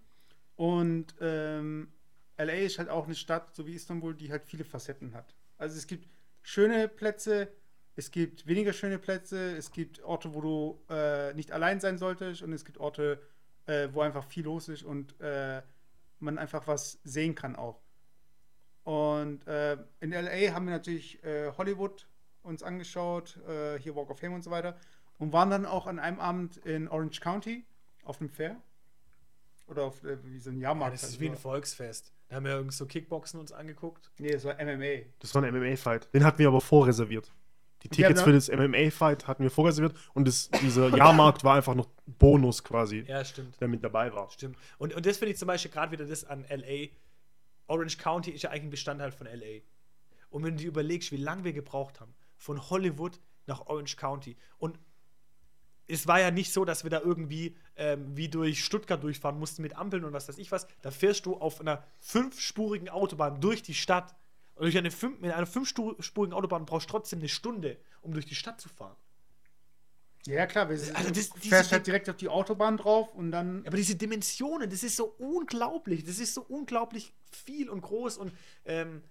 Und ähm, LA ist halt auch eine Stadt, so wie Istanbul, die halt viele Facetten hat. Also es gibt schöne Plätze, es gibt weniger schöne Plätze, es gibt Orte, wo du äh, nicht allein sein solltest und es gibt Orte, äh, wo einfach viel los ist und äh, man einfach was sehen kann auch. Und äh, in LA haben wir natürlich äh, Hollywood uns angeschaut, äh, hier Walk of Fame und so weiter. Und waren dann auch an einem Abend in Orange County auf einem Fair. Oder auf äh, wie so ein Ja, Jahrmarkt. das ist halt wie ein so. Volksfest. Da haben wir irgendwie so Kickboxen uns angeguckt. Nee, das war MMA. das war ein MMA-Fight. Den hatten wir aber vorreserviert. Die Tickets da- für das MMA-Fight hatten wir vorreserviert und das, dieser Jahrmarkt war einfach noch Bonus quasi, Ja, stimmt. der mit dabei war. Stimmt. Und, und das finde ich zum Beispiel gerade wieder das an LA. Orange County ist ja eigentlich ein Bestandteil von LA. Und wenn du dir überlegst, wie lange wir gebraucht haben, von Hollywood nach Orange County. Und es war ja nicht so, dass wir da irgendwie ähm, wie durch Stuttgart durchfahren mussten mit Ampeln und was weiß ich was. Da fährst du auf einer fünfspurigen Autobahn durch die Stadt. Und durch eine fünf, mit einer fünfspurigen Autobahn brauchst du trotzdem eine Stunde, um durch die Stadt zu fahren. Ja, klar. Wir sind, Also das- fährst halt direkt auf die Autobahn drauf und dann. Aber diese Dimensionen, das ist so unglaublich. Das ist so unglaublich viel und groß und ähm,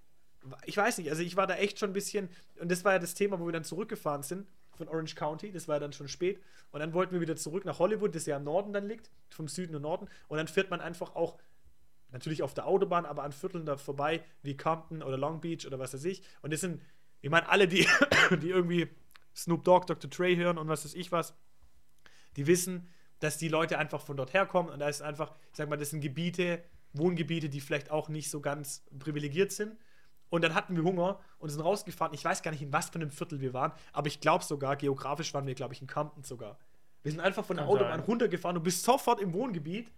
ich weiß nicht, also ich war da echt schon ein bisschen, und das war ja das Thema, wo wir dann zurückgefahren sind von Orange County, das war ja dann schon spät. Und dann wollten wir wieder zurück nach Hollywood, das ja im Norden dann liegt, vom Süden und Norden. Und dann fährt man einfach auch, natürlich auf der Autobahn, aber an Vierteln da vorbei, wie Compton oder Long Beach oder was weiß ich. Und das sind, ich meine, alle, die, die irgendwie Snoop Dogg, Dr. Dre hören und was weiß ich was, die wissen, dass die Leute einfach von dort herkommen und da ist einfach, ich sag mal, das sind Gebiete, Wohngebiete, die vielleicht auch nicht so ganz privilegiert sind. Und dann hatten wir Hunger und sind rausgefahren. Ich weiß gar nicht, in was für einem Viertel wir waren, aber ich glaube sogar, geografisch waren wir, glaube ich, in Compton sogar. Wir sind einfach von der Autobahn runtergefahren und bist sofort im Wohngebiet.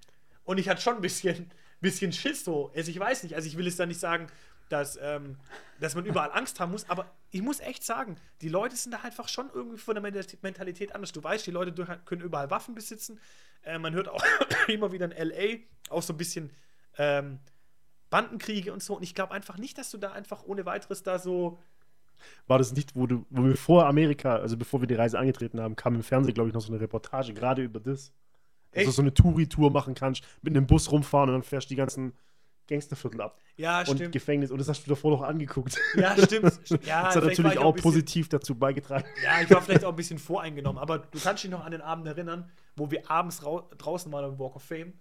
Und ich hatte schon ein bisschen, bisschen Schiss so. Also ich weiß nicht, also ich will jetzt da nicht sagen, dass, ähm, dass man überall Angst haben muss, aber ich muss echt sagen, die Leute sind da einfach schon irgendwie von der Mentalität- anders. Du weißt, die Leute können überall Waffen besitzen. Äh, man hört auch immer wieder in L.A. auch so ein bisschen ähm, Bandenkriege und so. Und ich glaube einfach nicht, dass du da einfach ohne weiteres da so. War das nicht, wo du, wo wir vor Amerika, also bevor wir die Reise angetreten haben, kam im Fernsehen, glaube ich, noch so eine Reportage, gerade über das. Echt? so eine Touri-Tour machen kannst, mit einem Bus rumfahren und dann fährst du die ganzen Gangsterviertel ab. Ja, und stimmt. Gefängnis. Und das hast du davor noch angeguckt. Ja, stimmt. Ja, das hat natürlich ich auch bisschen- positiv dazu beigetragen. Ja, ich war vielleicht auch ein bisschen voreingenommen, aber du kannst dich noch an den Abend erinnern, wo wir abends rau draußen waren am Walk of Fame.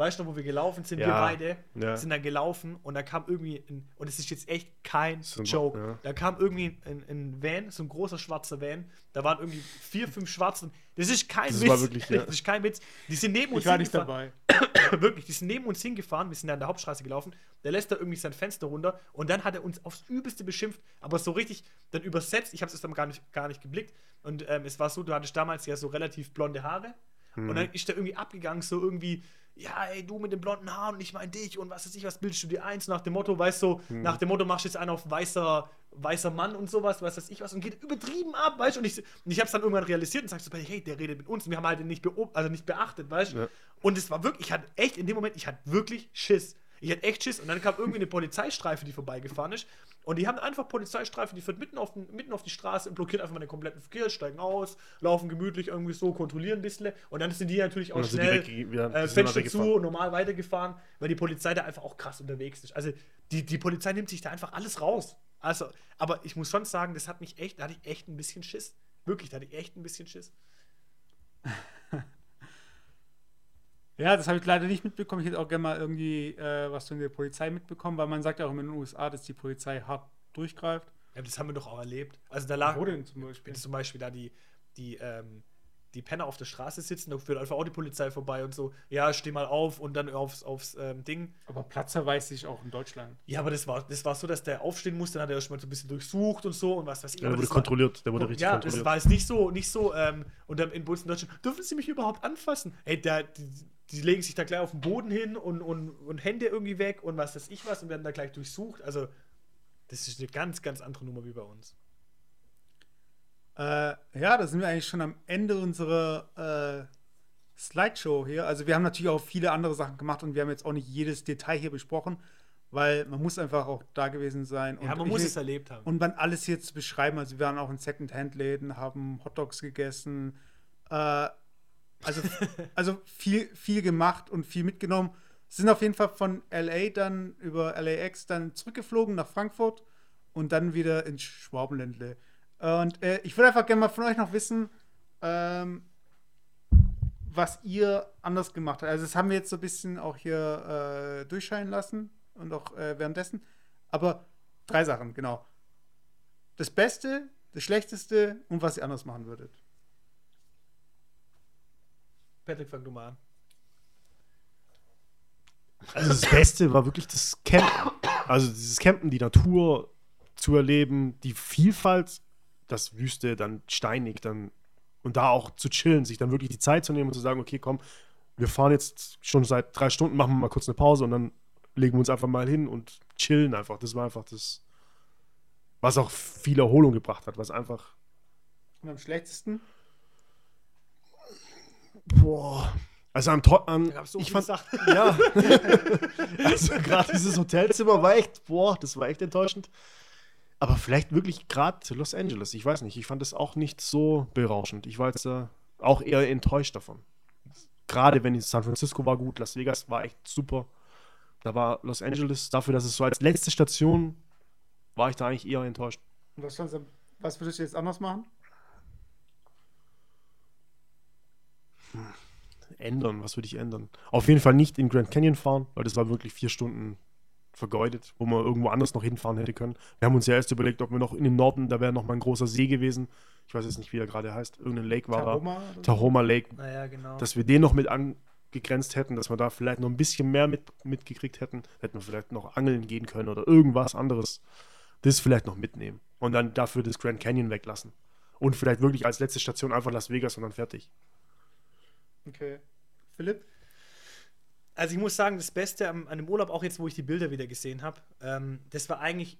Weißt du noch, wo wir gelaufen sind? Wir Ja, beide ja. sind dann gelaufen und da kam irgendwie, ein, und es ist jetzt echt kein So Joke, ja. da kam irgendwie ein, ein Van, so ein großer schwarzer Van, da waren irgendwie vier, fünf Schwarzen. Das ist kein Das Witz. war wirklich, ja. Das ist kein Witz. Die sind neben uns Ich war nicht hingefahren. dabei. Wirklich, die sind neben uns hingefahren, wir sind da an der Hauptstraße gelaufen, der lässt da irgendwie sein Fenster runter und dann hat er uns aufs Übelste beschimpft, aber so richtig dann übersetzt, ich habe es dann gar nicht, gar nicht geblickt und ähm, es war so, du hattest damals ja so relativ blonde Haare und dann ist er irgendwie abgegangen, so irgendwie, ja, ey, du mit den blonden Haaren und ich mein dich und was weiß ich, was bildest du dir eins nach dem Motto, weißt du, so, nach dem Motto machst du jetzt einen auf weißer, weißer Mann und sowas, was weiß ich was und geht übertrieben ab, weißt du, und ich, und ich hab's dann irgendwann realisiert und sagst so, hey, der redet mit uns und wir haben halt nicht, beob also nicht beachtet, weißt du, Ja. und es war wirklich, ich hatte echt in dem Moment, ich hatte wirklich Schiss. Ich hatte echt Schiss. Und dann kam irgendwie eine Polizeistreife, die vorbeigefahren ist. Und die haben einfach Polizeistreifen, die führt mitten auf, den, mitten auf die Straße und blockiert einfach mal den kompletten Verkehr, steigen aus, laufen gemütlich irgendwie so, kontrollieren ein bisschen. Und dann sind die natürlich auch schnell wieder- äh, Fenster zu, normal weitergefahren, weil die Polizei da einfach auch krass unterwegs ist. Also die, die Polizei nimmt sich da einfach alles raus. Also, aber ich muss schon sagen, das hat mich echt, da hatte ich echt ein bisschen Schiss. Wirklich, da hatte ich echt ein bisschen Schiss. Ja, das habe ich leider nicht mitbekommen. Ich hätte auch gerne mal irgendwie äh, was von der Polizei mitbekommen, weil man sagt ja auch immer in den USA, dass die Polizei hart durchgreift. Ja, das haben wir doch auch erlebt. Also da lag Wo denn zum Beispiel? zum Beispiel da die, die, ähm, die Penner auf der Straße sitzen, da führt einfach auch die Polizei vorbei und so, ja, steh mal auf und dann aufs, aufs ähm, Ding. Aber Platzer weiß ich auch in Deutschland. Ja, aber das war, das war so, dass der aufstehen musste, dann hat er erstmal so ein bisschen durchsucht und so und was weiß ich. Der aber wurde das war- kontrolliert. Der wurde richtig ja, das kontrolliert. war jetzt nicht so, nicht so, ähm, und dann in Bus in Deutschland, dürfen Sie mich überhaupt anfassen? Ey, da, die, die legen sich da gleich auf den Boden hin und, und, und Hände irgendwie weg und was weiß ich was und werden da gleich durchsucht. Also, das ist eine ganz, ganz andere Nummer wie bei uns. Äh, ja, da sind wir eigentlich schon am Ende unserer äh, Slideshow hier. Also wir haben natürlich auch viele andere Sachen gemacht und wir haben jetzt auch nicht jedes Detail hier besprochen, weil man muss einfach auch da gewesen sein. Ja, und man muss es erlebt haben. Und man alles hier zu beschreiben, also wir waren auch in Second-Hand-Läden, haben Hotdogs gegessen, äh, also, also viel, viel gemacht und viel mitgenommen. Sind auf jeden Fall von LA dann über LAX dann zurückgeflogen nach Frankfurt und dann wieder ins Schwabenländle. Und äh, ich würde einfach gerne mal von euch noch wissen, ähm, was ihr anders gemacht habt. Also das haben wir jetzt so ein bisschen auch hier äh, durchscheinen lassen und auch äh, währenddessen. Aber drei Sachen, genau. Das Beste, das Schlechteste und was ihr anders machen würdet. Patrick, fang du mal an. Also das Beste war wirklich das Campen. Also dieses Campen, die Natur zu erleben, die Vielfalt, das Wüste, dann steinig, dann und da auch zu chillen, sich dann wirklich die Zeit zu nehmen und zu sagen, okay, komm, wir fahren jetzt schon seit drei Stunden, machen wir mal kurz eine Pause und dann legen wir uns einfach mal hin und chillen einfach. Das war einfach das, was auch viel Erholung gebracht hat, was einfach, Und am schlechtesten? Boah, also am, To- am so ich fand, Sachen. Ja. also gerade dieses Hotelzimmer war echt, boah, das war echt enttäuschend. Aber vielleicht wirklich gerade Los Angeles, ich weiß nicht, ich fand das auch nicht so berauschend. Ich war jetzt äh, auch eher enttäuscht davon. Gerade wenn San Francisco war gut, Las Vegas war echt super. Da war Los Angeles, dafür, dass es so als letzte Station war ich da eigentlich eher enttäuscht. Was, was würdest du jetzt anders machen? Ändern, was würde ich ändern? Auf jeden Fall nicht in Grand Canyon fahren, weil das war wirklich vier Stunden vergeudet, wo man irgendwo anders noch hinfahren hätte können. Wir haben uns ja erst überlegt, ob wir noch in den Norden, da wäre noch mal ein großer See gewesen. Ich weiß jetzt nicht, wie er gerade heißt. Irgendein Lake war Tahoma da. Tahoma Lake. Naja, genau. Dass wir den noch mit angegrenzt hätten, dass wir da vielleicht noch ein bisschen mehr mit, mitgekriegt hätten. Hätten wir vielleicht noch angeln gehen können oder irgendwas anderes. Das vielleicht noch mitnehmen. Und dann dafür das Grand Canyon weglassen. Und vielleicht wirklich als letzte Station einfach Las Vegas und dann fertig. Okay. Philipp? Also ich muss sagen, das Beste am, an dem Urlaub, auch jetzt, wo ich die Bilder wieder gesehen habe, ähm, das war eigentlich,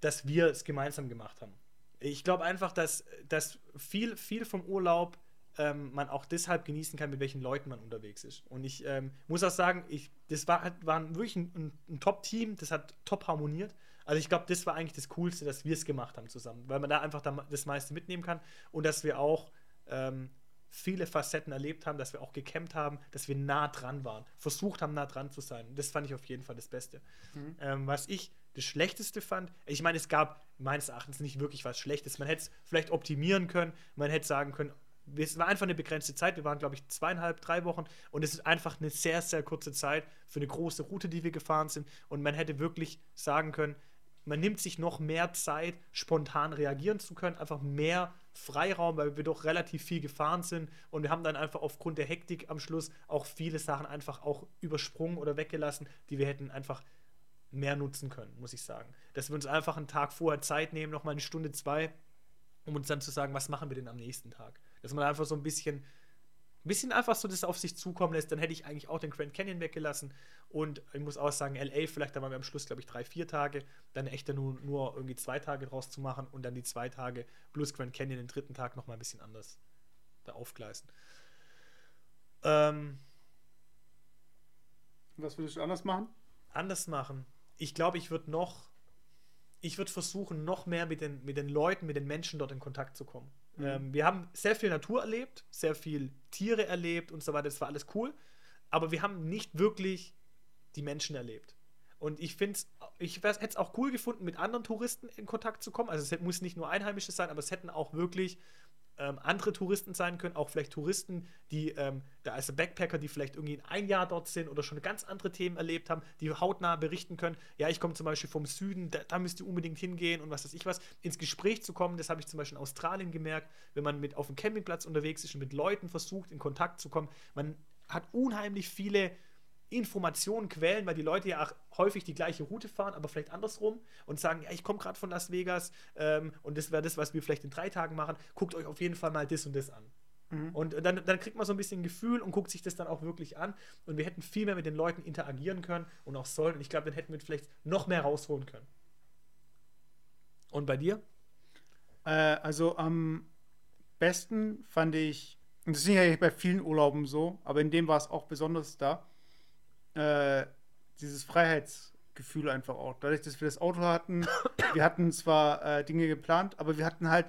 dass wir es gemeinsam gemacht haben. Ich glaube einfach, dass, dass viel, viel vom Urlaub ähm, man auch deshalb genießen kann, mit welchen Leuten man unterwegs ist. Und ich ähm, muss auch sagen, ich, das war, war wirklich ein, ein, ein Top-Team, das hat top harmoniert. Also ich glaube, das war eigentlich das Coolste, dass wir es gemacht haben zusammen, weil man da einfach da das meiste mitnehmen kann und dass wir auch ähm, viele Facetten erlebt haben, dass wir auch gecampt haben, dass wir nah dran waren, versucht haben, nah dran zu sein. Das fand ich auf jeden Fall das Beste. Ähm, was ich das Schlechteste fand, ich meine, es gab meines Erachtens nicht wirklich was Schlechtes. Man hätte es vielleicht optimieren können, man hätte sagen können, es war einfach eine begrenzte Zeit. Wir waren, glaube ich, zweieinhalb, drei Wochen und es ist einfach eine sehr, sehr kurze Zeit für eine große Route, die wir gefahren sind. Und man hätte wirklich sagen können, man nimmt sich noch mehr Zeit, spontan reagieren zu können, einfach mehr Freiraum, weil wir doch relativ viel gefahren sind und wir haben dann einfach aufgrund der Hektik am Schluss auch viele Sachen einfach auch übersprungen oder weggelassen, die wir hätten einfach mehr nutzen können, muss ich sagen. Dass wir uns einfach einen Tag vorher Zeit nehmen, nochmal eine Stunde, zwei, um uns dann zu sagen, was machen wir denn am nächsten Tag. Dass man einfach so ein bisschen, ein bisschen einfach so das auf sich zukommen lässt, dann hätte ich eigentlich auch den Grand Canyon weggelassen. Und ich muss auch sagen, LA, vielleicht da waren wir am Schluss, glaube ich, drei, vier Tage, dann echt dann nur, nur irgendwie zwei Tage draus zu machen und dann die zwei Tage plus Grand Canyon den dritten Tag nochmal ein bisschen anders da aufgleisen. Ähm, Was würdest du anders machen? anders machen. Ich glaube, ich würde noch ich würde versuchen, noch mehr mit den, mit den Leuten, mit den Menschen dort in Kontakt zu kommen. Mhm. Ähm, wir haben sehr viel Natur erlebt, sehr viel Tiere erlebt und so weiter. Das war alles cool. Aber wir haben nicht wirklich die Menschen erlebt. Und ich finde ich hätte es auch cool gefunden, mit anderen Touristen in Kontakt zu kommen. Also es muss nicht nur Einheimische sein, aber es hätten auch wirklich ähm, andere Touristen sein können, auch vielleicht Touristen, die ähm, da als Backpacker, die vielleicht irgendwie ein Jahr dort sind oder schon ganz andere Themen erlebt haben, die hautnah berichten können. Ja, ich komme zum Beispiel vom Süden, da, da müsst ihr unbedingt hingehen und was weiß ich was. Ins Gespräch zu kommen, das habe ich zum Beispiel in Australien gemerkt, wenn man mit auf dem Campingplatz unterwegs ist und mit Leuten versucht, in Kontakt zu kommen. Man hat unheimlich viele Informationen, Quellen, weil die Leute ja auch häufig die gleiche Route fahren, aber vielleicht andersrum und sagen, ja, ich komme gerade von Las Vegas ähm, und das wäre das, was wir vielleicht in drei Tagen machen. Guckt euch auf jeden Fall mal das und das an. Mhm. Und dann, dann kriegt man so ein bisschen ein Gefühl und guckt sich das dann auch wirklich an. Und wir hätten viel mehr mit den Leuten interagieren können und auch sollen. Und ich glaube, dann hätten wir vielleicht noch mehr rausholen können. Und bei dir? Äh, also am besten fand ich, und das ist ja bei vielen Urlauben so, aber in dem war es auch besonders da äh, dieses Freiheitsgefühl einfach auch. Dadurch, dass wir das Auto hatten, wir hatten zwar äh, Dinge geplant, aber wir hatten halt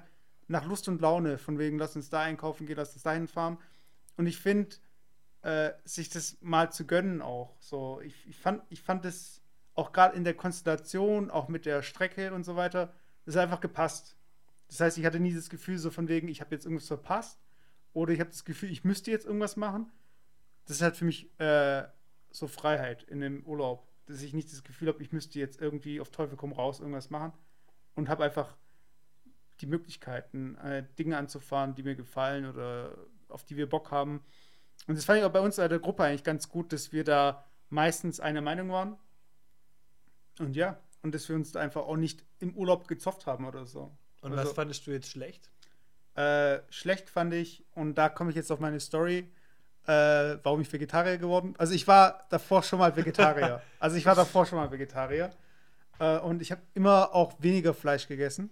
nach Lust und Laune, von wegen, lass uns da einkaufen gehen, lass uns da hinfahren. Und ich finde, äh, sich das mal zu gönnen auch. So, ich, ich fand, ich fand es auch gerade in der Konstellation, auch mit der Strecke und so weiter, das hat einfach gepasst. Das heißt, ich hatte nie das Gefühl, so von wegen, ich habe jetzt irgendwas verpasst oder ich habe das Gefühl, ich müsste jetzt irgendwas machen. Das ist halt für mich äh, so Freiheit in dem Urlaub, dass ich nicht das Gefühl habe, ich müsste jetzt irgendwie auf Teufel komm raus irgendwas machen und habe einfach die Möglichkeiten, äh, Dinge anzufahren, die mir gefallen oder auf die wir Bock haben. Und das fand ich auch bei uns in der Gruppe eigentlich ganz gut, dass wir da meistens einer Meinung waren. Und ja, und dass wir uns da einfach auch nicht im Urlaub gezofft haben oder so. Und also, was fandest du jetzt schlecht? Äh, schlecht fand ich, und da komme ich jetzt auf meine Story, äh, warum ich Vegetarier geworden Also ich war davor schon mal Vegetarier. also ich war davor schon mal Vegetarier. Äh, und ich habe immer auch weniger Fleisch gegessen.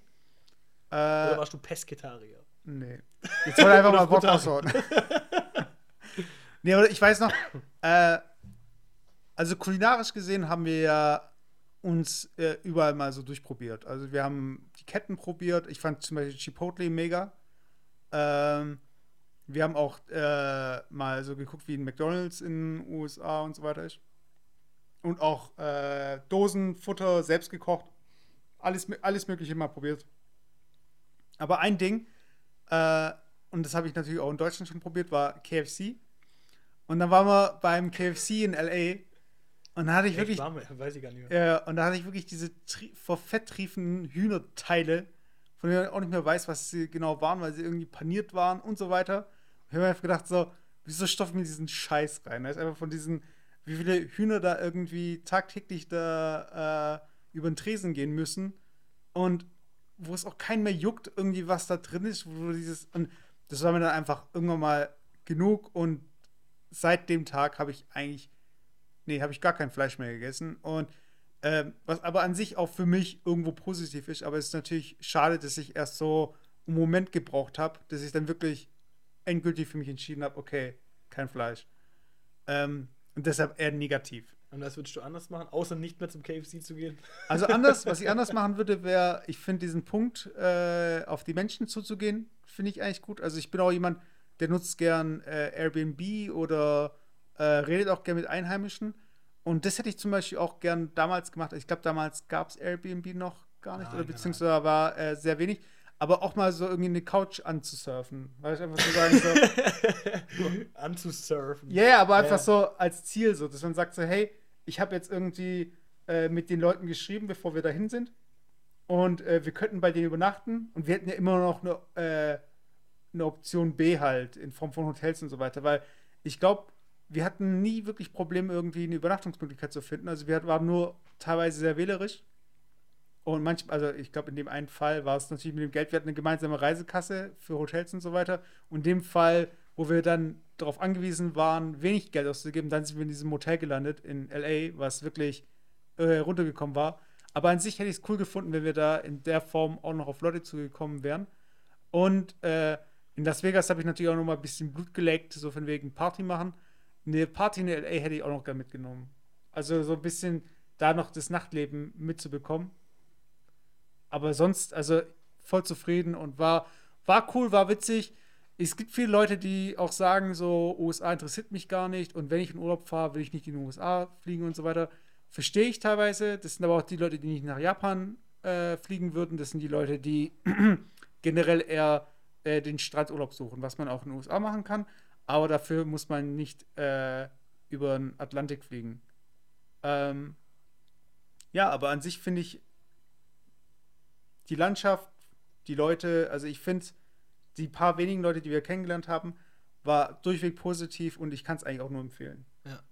Äh, Oder warst du Pesketarier? Nee. Jetzt wollte einfach mal Wort raushauen. nee, aber ich weiß noch, äh, also kulinarisch gesehen haben wir ja uns äh, überall mal so durchprobiert. Also wir haben die Ketten probiert. Ich fand zum Beispiel Chipotle mega. Ähm, wir haben auch äh, mal so geguckt, wie ein McDonalds in den USA und so weiter ist. Und auch äh, Dosenfutter selbst gekocht. Alles, alles Mögliche mal probiert. Aber ein Ding, äh, und das habe ich natürlich auch in Deutschland schon probiert, war KFC. Und dann waren wir beim KFC in LA. Und da hatte ich wirklich. Warme, weiß ich gar nicht mehr. Ja, und da hatte ich wirklich diese vor Fett triefenden Hühnerteile, von denen ich auch nicht mehr weiß, was sie genau waren, weil sie irgendwie paniert waren und so weiter. Ich habe mir einfach gedacht, so, wieso stopfen wir diesen Scheiß rein? Da ist einfach von diesen, wie viele Hühner da irgendwie tagtäglich da äh, über den Tresen gehen müssen und wo es auch keinen mehr juckt, irgendwie was da drin ist, wo dieses, und das war mir dann einfach irgendwann mal genug und seit dem Tag habe ich eigentlich, nee, habe ich gar kein Fleisch mehr gegessen und ähm, was aber an sich auch für mich irgendwo positiv ist, aber es ist natürlich schade, dass ich erst so einen Moment gebraucht habe, dass ich dann wirklich endgültig für mich entschieden habe, okay, kein Fleisch. Ähm, und deshalb eher negativ. Und was würdest du anders machen, außer nicht mehr zum KFC zu gehen? Also anders, was ich anders machen würde, wäre, ich finde diesen Punkt, äh, auf die Menschen zuzugehen, finde ich eigentlich gut. Also ich bin auch jemand, der nutzt gern äh, Airbnb oder äh, redet auch gern mit Einheimischen. Und das hätte ich zum Beispiel auch gern damals gemacht. Ich glaube, damals gab es Airbnb noch gar nicht, nein, oder beziehungsweise nein. war äh, sehr wenig aber auch mal so irgendwie eine Couch anzusurfen. Weil ich einfach so sagen so. anzusurfen. Ja, yeah, aber einfach ja. so als Ziel, so, dass man sagt so, hey, ich habe jetzt irgendwie äh, mit den Leuten geschrieben, bevor wir dahin sind. Und äh, wir könnten bei denen übernachten. Und wir hätten ja immer noch eine, äh, eine Option B halt in Form von Hotels und so weiter. Weil ich glaube, wir hatten nie wirklich Probleme, irgendwie eine Übernachtungsmöglichkeit zu finden. Also wir waren nur teilweise sehr wählerisch. Und manchmal, also ich glaube, in dem einen Fall war es natürlich mit dem Geld, wir hatten eine gemeinsame Reisekasse für Hotels und so weiter. Und in dem Fall, wo wir dann darauf angewiesen waren, wenig Geld auszugeben, dann sind wir in diesem Hotel gelandet in LA, was wirklich äh, runtergekommen war. Aber an sich hätte ich es cool gefunden, wenn wir da in der Form auch noch auf Leute zugekommen wären. Und äh, in Las Vegas habe ich natürlich auch noch mal ein bisschen Blut geleckt, so von wegen Party machen. Eine Party in LA hätte ich auch noch gerne mitgenommen. Also so ein bisschen da noch das Nachtleben mitzubekommen. Aber sonst, also voll zufrieden und war, war cool, war witzig. Es gibt viele Leute, die auch sagen, so, USA interessiert mich gar nicht und wenn ich in Urlaub fahre, will ich nicht in die USA fliegen und so weiter. Verstehe ich teilweise. Das sind aber auch die Leute, die nicht nach Japan äh, fliegen würden. Das sind die Leute, die generell eher äh, den Strandurlaub suchen, was man auch in den USA machen kann. Aber dafür muss man nicht äh, über den Atlantik fliegen. Ähm, ja, aber an sich finde ich die Landschaft, die Leute, also ich finde, die paar wenigen Leute, die wir kennengelernt haben, war durchweg positiv und ich kann es eigentlich auch nur empfehlen. Ja.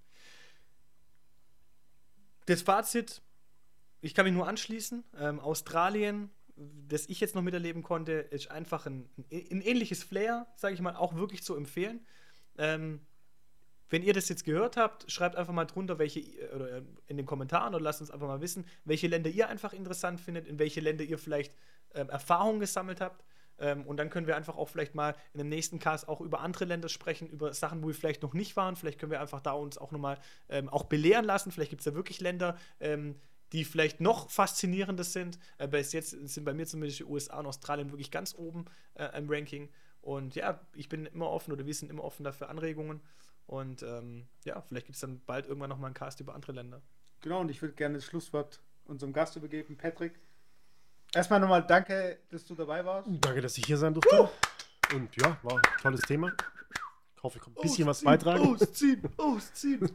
Das Fazit, ich kann mich nur anschließen. Ähm, Australien, das ich jetzt noch miterleben konnte, ist einfach ein, ein ähnliches Flair, sage ich mal, auch wirklich zu empfehlen. Ähm, wenn ihr das jetzt gehört habt, schreibt einfach mal drunter, welche oder in den Kommentaren oder lasst uns einfach mal wissen, welche Länder ihr einfach interessant findet, in welche Länder ihr vielleicht ähm, Erfahrungen gesammelt habt. Ähm, und dann können wir einfach auch vielleicht mal in dem nächsten Cast auch über andere Länder sprechen, über Sachen, wo wir vielleicht noch nicht waren. Vielleicht können wir einfach da uns auch nochmal ähm, auch belehren lassen. Vielleicht gibt es da wirklich Länder, ähm, die vielleicht noch faszinierender sind. Äh, bis jetzt sind bei mir zumindest die USA und Australien wirklich ganz oben äh, im Ranking. Und ja, ich bin immer offen oder wir sind immer offen dafür Anregungen. Und ähm, ja, vielleicht gibt es dann bald irgendwann nochmal einen Cast über andere Länder. Genau, und ich würde gerne das Schlusswort unserem Gast übergeben, Patrick. Erstmal nochmal danke, dass du dabei warst. Danke, dass ich hier sein durfte. Und ja, war ein tolles Thema. Ich hoffe, ich kann ein bisschen was beitragen. Ausziehen, ausziehen.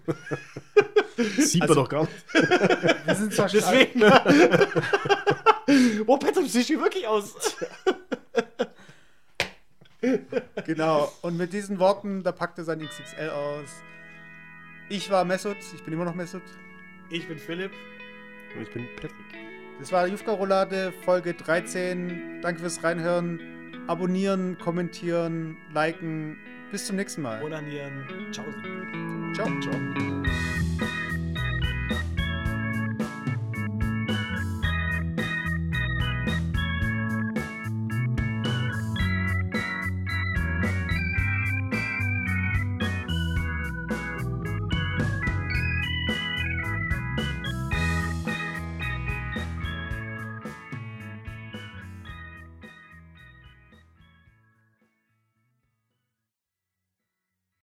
Sieht Also- man doch gar nicht. Wir sind zwar schon Deswegen. Boah, Patrick, du siehst hier wirklich aus. Genau, und mit diesen Worten, da packt er sein XXL aus. Ich war Mesut, ich bin immer noch Mesut. Ich bin Philipp. Und ich bin Patrick. Das war Jufka Roulade, Folge 13. Danke fürs Reinhören. Abonnieren, kommentieren, liken. Bis zum nächsten Mal. Onanieren. Ciao. Ciao. Ciao.